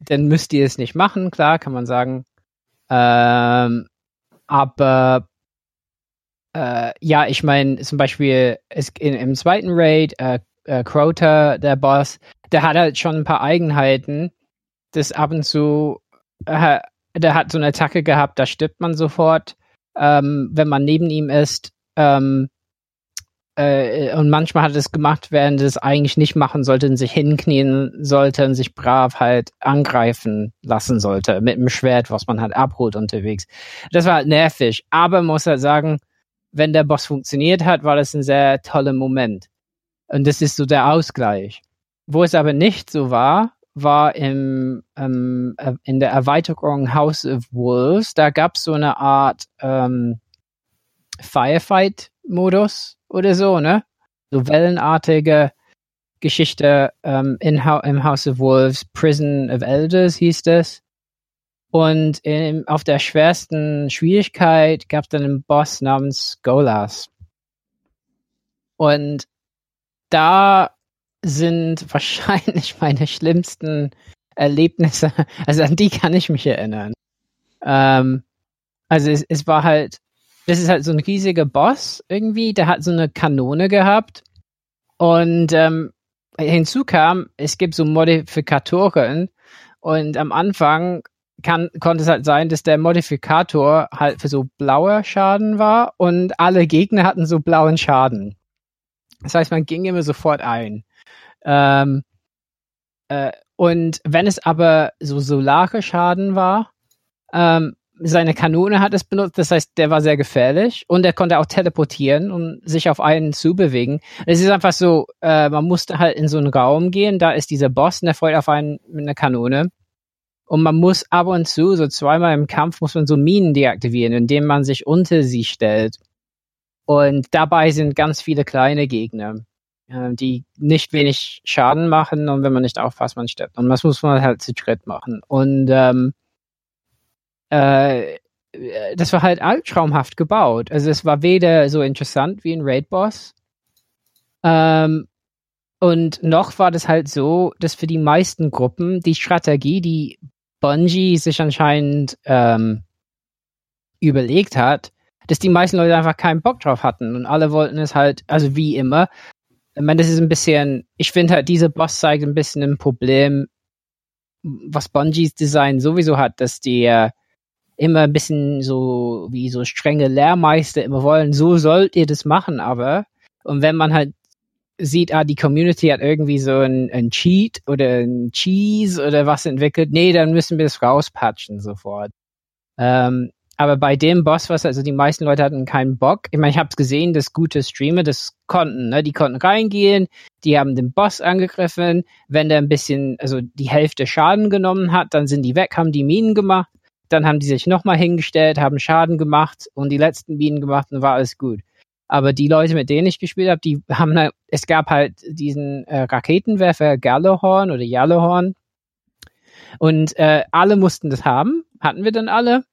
dann müsst ihr es nicht machen, klar, kann man sagen. Ähm, aber äh, ja, ich meine, zum Beispiel in, im zweiten Raid, äh, äh, Crota, der Boss, der hat halt schon ein paar Eigenheiten, das ab und zu, äh, der hat so eine Attacke gehabt, da stirbt man sofort, ähm, wenn man neben ihm ist. Ähm, äh, und manchmal hat es gemacht, während es eigentlich nicht machen sollte und sich hinknien sollte und sich brav halt angreifen lassen sollte mit dem Schwert, was man halt abholt unterwegs. Das war halt nervig. Aber muss halt sagen, wenn der Boss funktioniert hat, war das ein sehr toller Moment. Und das ist so der Ausgleich. Wo es aber nicht so war, war im, ähm, äh, in der Erweiterung House of Wolves. Da gab es so eine Art ähm, Firefight-Modus oder so, ne? So wellenartige Geschichte ähm, in, im House of Wolves. Prison of Elders hieß das. Und in, auf der schwersten Schwierigkeit gab es dann einen Boss namens Golas. Und da sind (laughs) wahrscheinlich meine schlimmsten Erlebnisse. Also an die kann ich mich erinnern. Ähm, also es, es war halt, das ist halt so ein riesiger Boss irgendwie, der hat so eine Kanone gehabt. Und ähm, hinzu kam, es gibt so Modifikatoren und am Anfang kann, konnte es halt sein, dass der Modifikator halt für so blauer Schaden war und alle Gegner hatten so blauen Schaden. Das heißt, man ging immer sofort ein. Ähm, äh, und wenn es aber so solare Schaden war, ähm, seine Kanone hat es benutzt, das heißt, der war sehr gefährlich und er konnte auch teleportieren und sich auf einen zubewegen. Es ist einfach so, äh, man musste halt in so einen Raum gehen, da ist dieser Boss und der feuert auf einen mit einer Kanone. Und man muss ab und zu, so zweimal im Kampf, muss man so Minen deaktivieren, indem man sich unter sie stellt. Und dabei sind ganz viele kleine Gegner, äh, die nicht wenig Schaden machen und wenn man nicht aufpasst, man stirbt. Und das muss man halt zu Schritt machen. Und ähm, äh, das war halt albtraumhaft gebaut. Also es war weder so interessant wie ein Raid-Boss. Ähm, und noch war das halt so, dass für die meisten Gruppen die Strategie, die Bungie sich anscheinend ähm, überlegt hat, dass die meisten Leute einfach keinen Bock drauf hatten und alle wollten es halt, also wie immer. Ich meine, das ist ein bisschen, ich finde halt, diese Boss zeigt ein bisschen ein Problem, was Bungies Design sowieso hat, dass die äh, immer ein bisschen so wie so strenge Lehrmeister immer wollen, so sollt ihr das machen, aber und wenn man halt sieht, ah, die Community hat irgendwie so ein, ein Cheat oder ein Cheese oder was entwickelt, nee, dann müssen wir es rauspatchen sofort. Ähm, aber bei dem Boss, was also die meisten Leute hatten keinen Bock. Ich meine, ich habe gesehen, dass gute Streamer das konnten. Ne? Die konnten reingehen, die haben den Boss angegriffen. Wenn der ein bisschen, also die Hälfte Schaden genommen hat, dann sind die weg, haben die Minen gemacht. Dann haben die sich nochmal hingestellt, haben Schaden gemacht und die letzten Minen gemacht und war alles gut. Aber die Leute, mit denen ich gespielt habe, die haben halt, es gab halt diesen äh, Raketenwerfer Gallahorn oder Yellowhorn. Und äh, alle mussten das haben, hatten wir dann alle.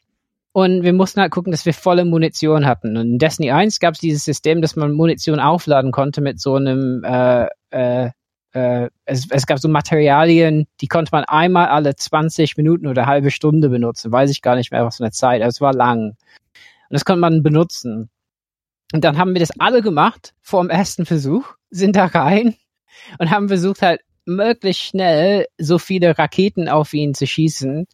Und wir mussten halt gucken, dass wir volle Munition hatten. Und in Destiny 1 gab es dieses System, dass man Munition aufladen konnte mit so einem, äh, äh, äh, es, es gab so Materialien, die konnte man einmal alle 20 Minuten oder halbe Stunde benutzen. Weiß ich gar nicht mehr, was für eine Zeit. Also es war lang. Und das konnte man benutzen. Und dann haben wir das alle gemacht vor dem ersten Versuch, sind da rein und haben versucht halt möglichst schnell so viele Raketen auf ihn zu schießen,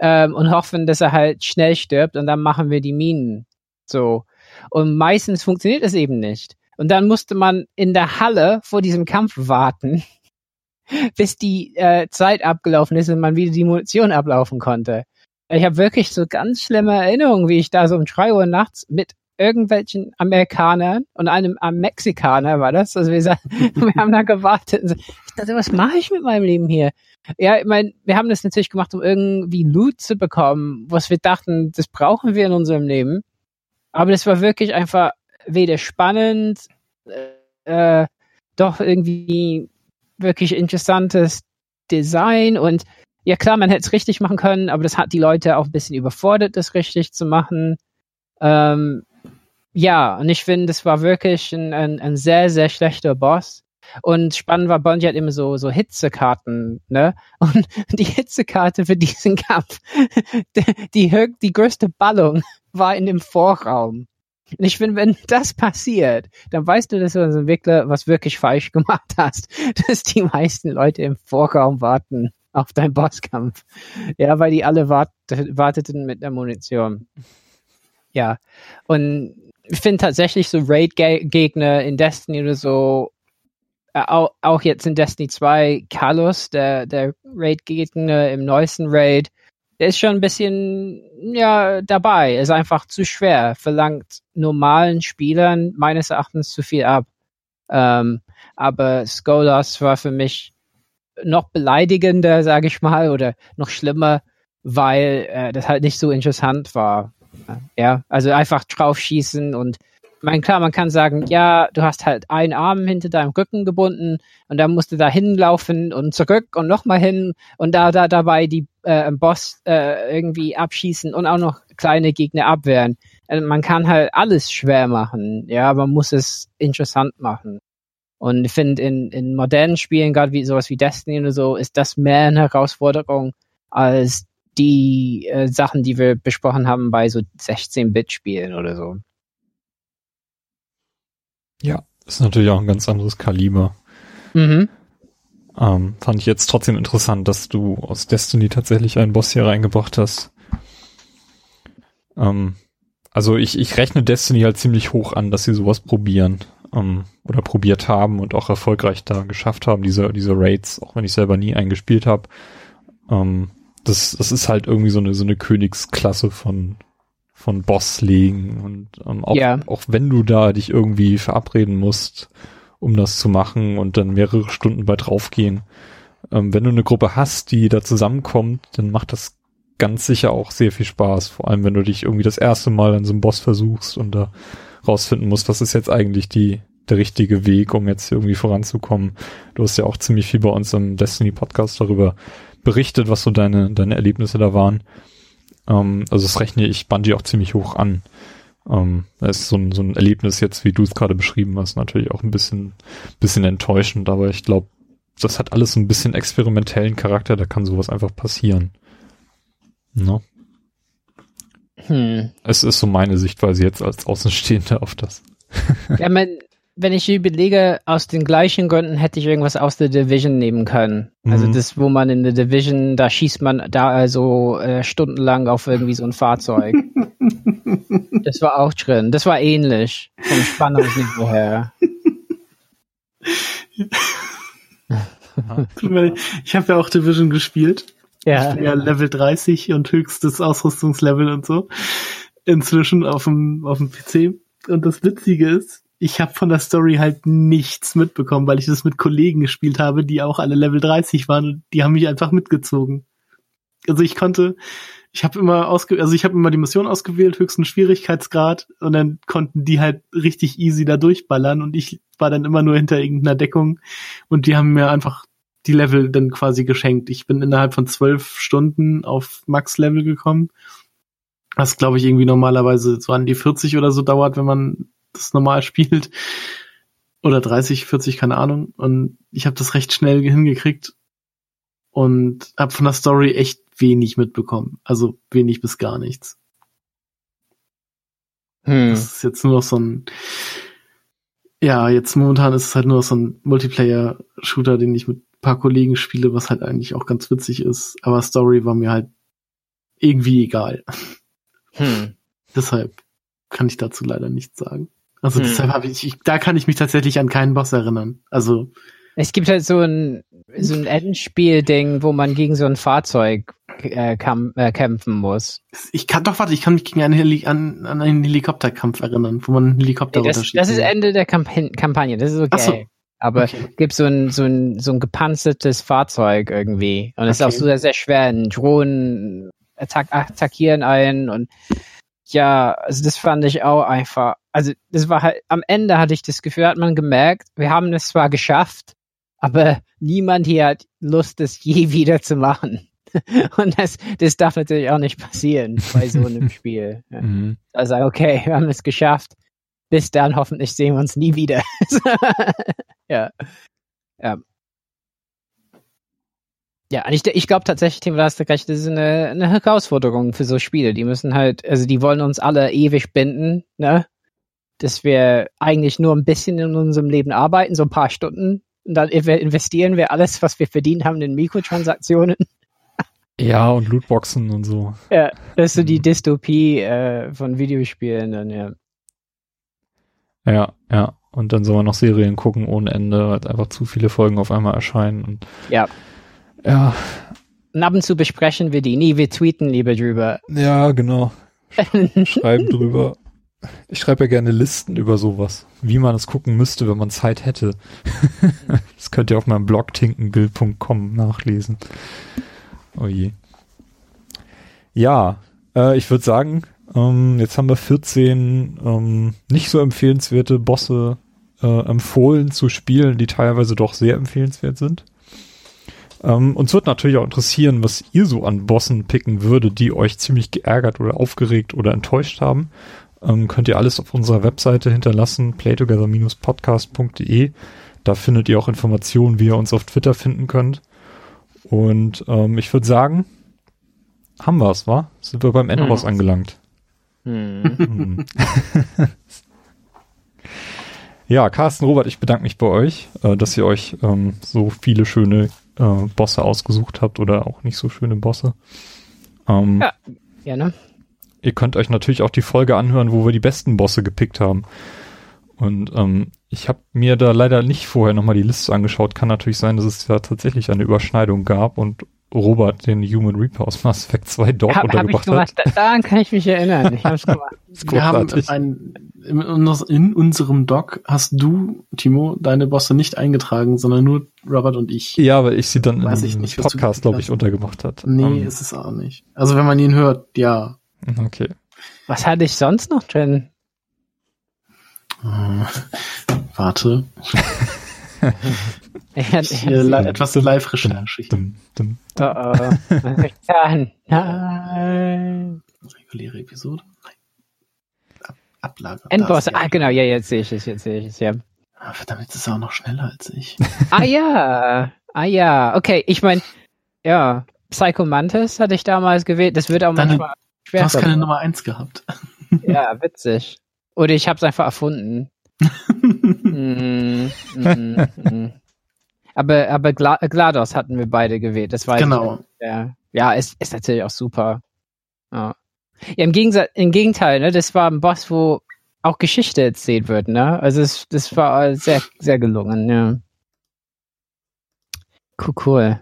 ähm, und hoffen, dass er halt schnell stirbt und dann machen wir die Minen. So. Und meistens funktioniert es eben nicht. Und dann musste man in der Halle vor diesem Kampf warten, (laughs) bis die äh, Zeit abgelaufen ist und man wieder die Munition ablaufen konnte. Ich habe wirklich so ganz schlimme Erinnerungen, wie ich da so um drei Uhr nachts mit irgendwelchen Amerikanern und einem, Mexikaner war das. Also wir, (laughs) wir haben da gewartet. Ich dachte, was mache ich mit meinem Leben hier? Ja, ich meine, wir haben das natürlich gemacht, um irgendwie Loot zu bekommen, was wir dachten, das brauchen wir in unserem Leben. Aber das war wirklich einfach weder spannend, äh, doch irgendwie wirklich interessantes Design und ja klar, man hätte es richtig machen können, aber das hat die Leute auch ein bisschen überfordert, das richtig zu machen. Ähm, ja, und ich finde, das war wirklich ein, ein, ein sehr, sehr schlechter Boss. Und spannend war, Bungie hat immer so, so Hitzekarten, ne? (laughs) Und die Hitzekarte für diesen Kampf, (laughs) die, die, die größte Ballung (laughs) war in dem Vorraum. Und ich finde, wenn das passiert, dann weißt du, dass du als Entwickler was wirklich falsch gemacht hast, dass die meisten Leute im Vorraum warten auf deinen Bosskampf. Ja, weil die alle wart warteten mit der Munition. Ja, und finde tatsächlich so Raid-Gegner in Destiny oder so äh, auch, auch jetzt in Destiny 2, Carlos, der, der Raid-Gegner im neuesten Raid, der ist schon ein bisschen, ja, dabei. Ist einfach zu schwer. Verlangt normalen Spielern meines Erachtens zu viel ab. Ähm, aber Skolas war für mich noch beleidigender, sage ich mal, oder noch schlimmer, weil äh, das halt nicht so interessant war. Ja, also einfach draufschießen und mein, klar, man kann sagen, ja, du hast halt einen Arm hinter deinem Rücken gebunden und dann musst du da hinlaufen und zurück und nochmal hin und da, da dabei die äh, Boss äh, irgendwie abschießen und auch noch kleine Gegner abwehren. Also man kann halt alles schwer machen, ja, man muss es interessant machen. Und ich finde, in, in modernen Spielen, gerade wie sowas wie Destiny oder so, ist das mehr eine Herausforderung als die äh, Sachen, die wir besprochen haben bei so 16-Bit-Spielen oder so. Ja, ist natürlich auch ein ganz anderes Kaliber. Mhm. Ähm, fand ich jetzt trotzdem interessant, dass du aus Destiny tatsächlich einen Boss hier reingebracht hast. Ähm, also ich, ich rechne Destiny halt ziemlich hoch an, dass sie sowas probieren ähm, oder probiert haben und auch erfolgreich da geschafft haben, diese, diese Raids, auch wenn ich selber nie eingespielt habe. Ähm, das, das ist halt irgendwie so eine, so eine Königsklasse von, von Bosslegen und ähm, auch, Ja. auch wenn du da dich irgendwie verabreden musst, um das zu machen und dann mehrere Stunden bei draufgehen, ähm, wenn du eine Gruppe hast, die da zusammenkommt, dann macht das ganz sicher auch sehr viel Spaß. Vor allem, wenn du dich irgendwie das erste Mal an so einem Boss versuchst und da rausfinden musst, was ist jetzt eigentlich die, der richtige Weg, um jetzt irgendwie voranzukommen. Du hast ja auch ziemlich viel bei uns im Destiny Podcast darüber berichtet, was so deine, deine Erlebnisse da waren. Ähm, also das rechne ich Bungie auch ziemlich hoch an. Ähm, da ist so ein, so ein Erlebnis jetzt, wie du es gerade beschrieben hast, natürlich auch ein bisschen, bisschen enttäuschend, aber ich glaube, das hat alles so ein bisschen experimentellen Charakter, da kann sowas einfach passieren. Ne? Hm. Es ist so meine Sichtweise jetzt als Außenstehender auf das. Ja, man, wenn ich überlege, aus den gleichen Gründen hätte ich irgendwas aus der Division nehmen können. Also Mhm. das, wo man in der Division, da schießt man da also äh, stundenlang auf irgendwie so ein Fahrzeug. (laughs) das war auch drin. Das war ähnlich vom Spannungsniveau her. Ich habe ja auch Division gespielt. Ja. Ja, Level 30 und höchstes Ausrüstungslevel und so. Inzwischen auf dem, auf dem PC. Und das Witzige ist, ich habe von der Story halt nichts mitbekommen, weil ich das mit Kollegen gespielt habe, die auch alle Level 30 waren und die haben mich einfach mitgezogen. Also ich konnte, ich habe immer ausge, also ich habe immer die Mission ausgewählt, höchsten Schwierigkeitsgrad und dann konnten die halt richtig easy da durchballern und ich war dann immer nur hinter irgendeiner Deckung und die haben mir einfach die Level dann quasi geschenkt. Ich bin innerhalb von zwölf Stunden auf Max-Level gekommen. Was, glaube ich, irgendwie normalerweise so an die 40 oder so dauert, wenn man das normal spielt. Oder 30, 40, keine Ahnung. Und ich habe das recht schnell hingekriegt und habe von der Story echt wenig mitbekommen. Also wenig bis gar nichts. Hm. Das ist jetzt nur noch so ein, ja, jetzt momentan ist es halt nur noch so ein Multiplayer-Shooter, den ich mit ein paar Kollegen spiele, was halt eigentlich auch ganz witzig ist. Aber Story war mir halt irgendwie egal. Hm. (laughs) Deshalb kann ich dazu leider nichts sagen. Also Hm. deshalb habe ich, ich, da kann ich mich tatsächlich an keinen Boss erinnern. Also Es gibt halt so ein, so ein Endspiel-Ding, wo man gegen so ein Fahrzeug äh, kam, äh, kämpfen muss. ich kann doch, warte, ich kann mich gegen einen, Heli an, an einen Helikopterkampf erinnern, wo man einen Helikopter Das, runterschießt. das ist Ende der Kamp Kampagne, das ist okay. Ach so. Aber Okay. gibt so ein, so ein, so ein gepanzertes Fahrzeug irgendwie. Und es ist auch Okay. so sehr, sehr schwer. Drohnen attack attackieren einen und ja, also das fand ich auch einfach. Also das war halt, am Ende hatte ich das Gefühl, hat man gemerkt, wir haben es zwar geschafft, aber niemand hier hat Lust, es je (laughs) wieder zu machen. (laughs) Und das, das darf natürlich auch nicht passieren bei so einem (laughs) Spiel. Ja. Mhm. Also okay, wir haben es geschafft. Bis dann hoffentlich sehen wir uns nie wieder. ja. Ja. Ja, und ich, ich glaube tatsächlich, Tim, du hast recht, das ist eine, eine Herausforderung für so Spiele. Die müssen halt, also die wollen uns alle ewig binden, ne? Dass wir eigentlich nur ein bisschen in unserem Leben arbeiten, so ein paar Stunden. Und dann inve- investieren wir alles, was wir verdient haben, in Mikrotransaktionen. (laughs) Ja, und Lootboxen und so. Ja, das ist so die Mhm. Dystopie äh, von Videospielen dann, ja. Ja, ja. Und dann soll man noch Serien gucken ohne Ende, weil einfach zu viele Folgen auf einmal erscheinen. Und Ja. ja, Und ab und zu besprechen wir die nie, wir tweeten lieber drüber. ja, genau. (laughs) Schreiben drüber. Ich schreibe ja gerne Listen über sowas, wie man es gucken müsste, wenn man Zeit hätte. (laughs) das könnt ihr auf meinem Blog tinkenbill.com nachlesen. Oh je. Ja, äh, ich würde sagen, ähm, jetzt haben wir 14 ähm, nicht so empfehlenswerte Bosse äh, empfohlen zu spielen, die teilweise doch sehr empfehlenswert sind. Ähm, uns wird natürlich auch interessieren, was ihr so an Bossen picken würdet, die euch ziemlich geärgert oder aufgeregt oder enttäuscht haben. Ähm, könnt ihr alles auf unserer Webseite hinterlassen, playtogether-podcast.de. Da findet ihr auch Informationen, wie ihr uns auf Twitter finden könnt. Und ähm, ich würde sagen, haben wir's, wa? Sind wir beim Endboss Mhm. angelangt. Hm. Hm. (laughs) ja, Carsten, Robert, ich bedanke mich bei euch, äh, dass ihr euch ähm, so viele schöne äh, Bosse ausgesucht habt oder auch nicht so schöne Bosse. Ähm, Ja. Ja, ne? Ihr könnt euch natürlich auch die Folge anhören, wo wir die besten Bosse gepickt haben. Und ähm, ich habe mir da leider nicht vorher nochmal die Liste angeschaut. Kann natürlich sein, dass es ja tatsächlich eine Überschneidung gab und Robert den Human Reaper aus Mass Effect 2 dort Hab, hab ich untergebracht gemacht. hat. Da- Daran kann ich mich erinnern. Ich hab's gemacht. (laughs) Wir haben ein, in, unser- in unserem Doc hast du, Timo, deine Bosse nicht eingetragen, sondern nur Robert und ich. Ja, weil ich sie dann Weiß im nicht, Podcast, glaube ich, untergebracht hat. Nee, Ähm, ist es auch nicht. Also wenn man ihn hört, ja. Okay. Was hatte ich sonst noch drin? Äh, Warte, (laughs) Ich hatte, ich hier li etwas Live-Recherche. oh, oh. Nein. (laughs) Reguläre Episode? Nein. Ab Ablage. Endboss. Ah, genau. Ja, jetzt sehe ich es. Jetzt sehe ich es. Ja. Ah, verdammt, jetzt ist er auch noch schneller als ich. (laughs) Ah ja. Ah ja. Okay. Ich meine, ja. Psycho Mantis hatte ich damals gewählt. Das wird auch Deine- manchmal Du hast keine Nummer eins gehabt. Ja, witzig. Oder ich habe es einfach erfunden. (laughs) Mm, mm, mm. Aber, aber Gla GLaDOS hatten wir beide gewählt. Das weiß genau. ich. Ja, ja ist, ist natürlich auch super. Ja, ja im, Gegensatz, im Gegenteil, ne, das war ein Boss, wo auch Geschichte erzählt wird, ne? Also es, das war sehr, sehr gelungen, ja. Cool, cool.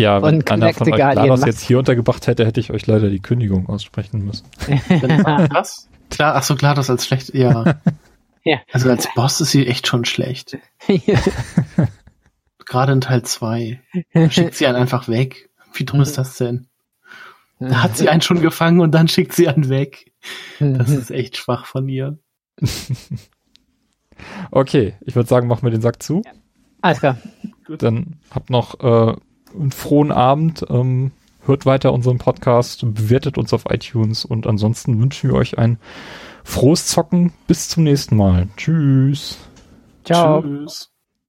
Ja, wenn einer von euch macht- jetzt hier untergebracht hätte, hätte ich euch leider die Kündigung aussprechen müssen. Was? Klar, ach so, klar, das als schlecht, ja. (laughs) Ja. Also als Boss ist sie echt schon schlecht. (laughs) Gerade in Teil 2. Schickt sie einen einfach weg. Wie dumm ist das denn? Da hat sie einen schon gefangen und dann schickt sie einen weg. Das ist echt schwach von ihr. Okay, ich würde sagen, machen wir den Sack zu. Alles klar. Dann habt noch äh, einen frohen Abend. Ähm, hört weiter unseren Podcast, bewertet uns auf iTunes und ansonsten wünschen wir euch ein frohes Zocken. Bis zum nächsten Mal. Tschüss. Ciao. Tschüss.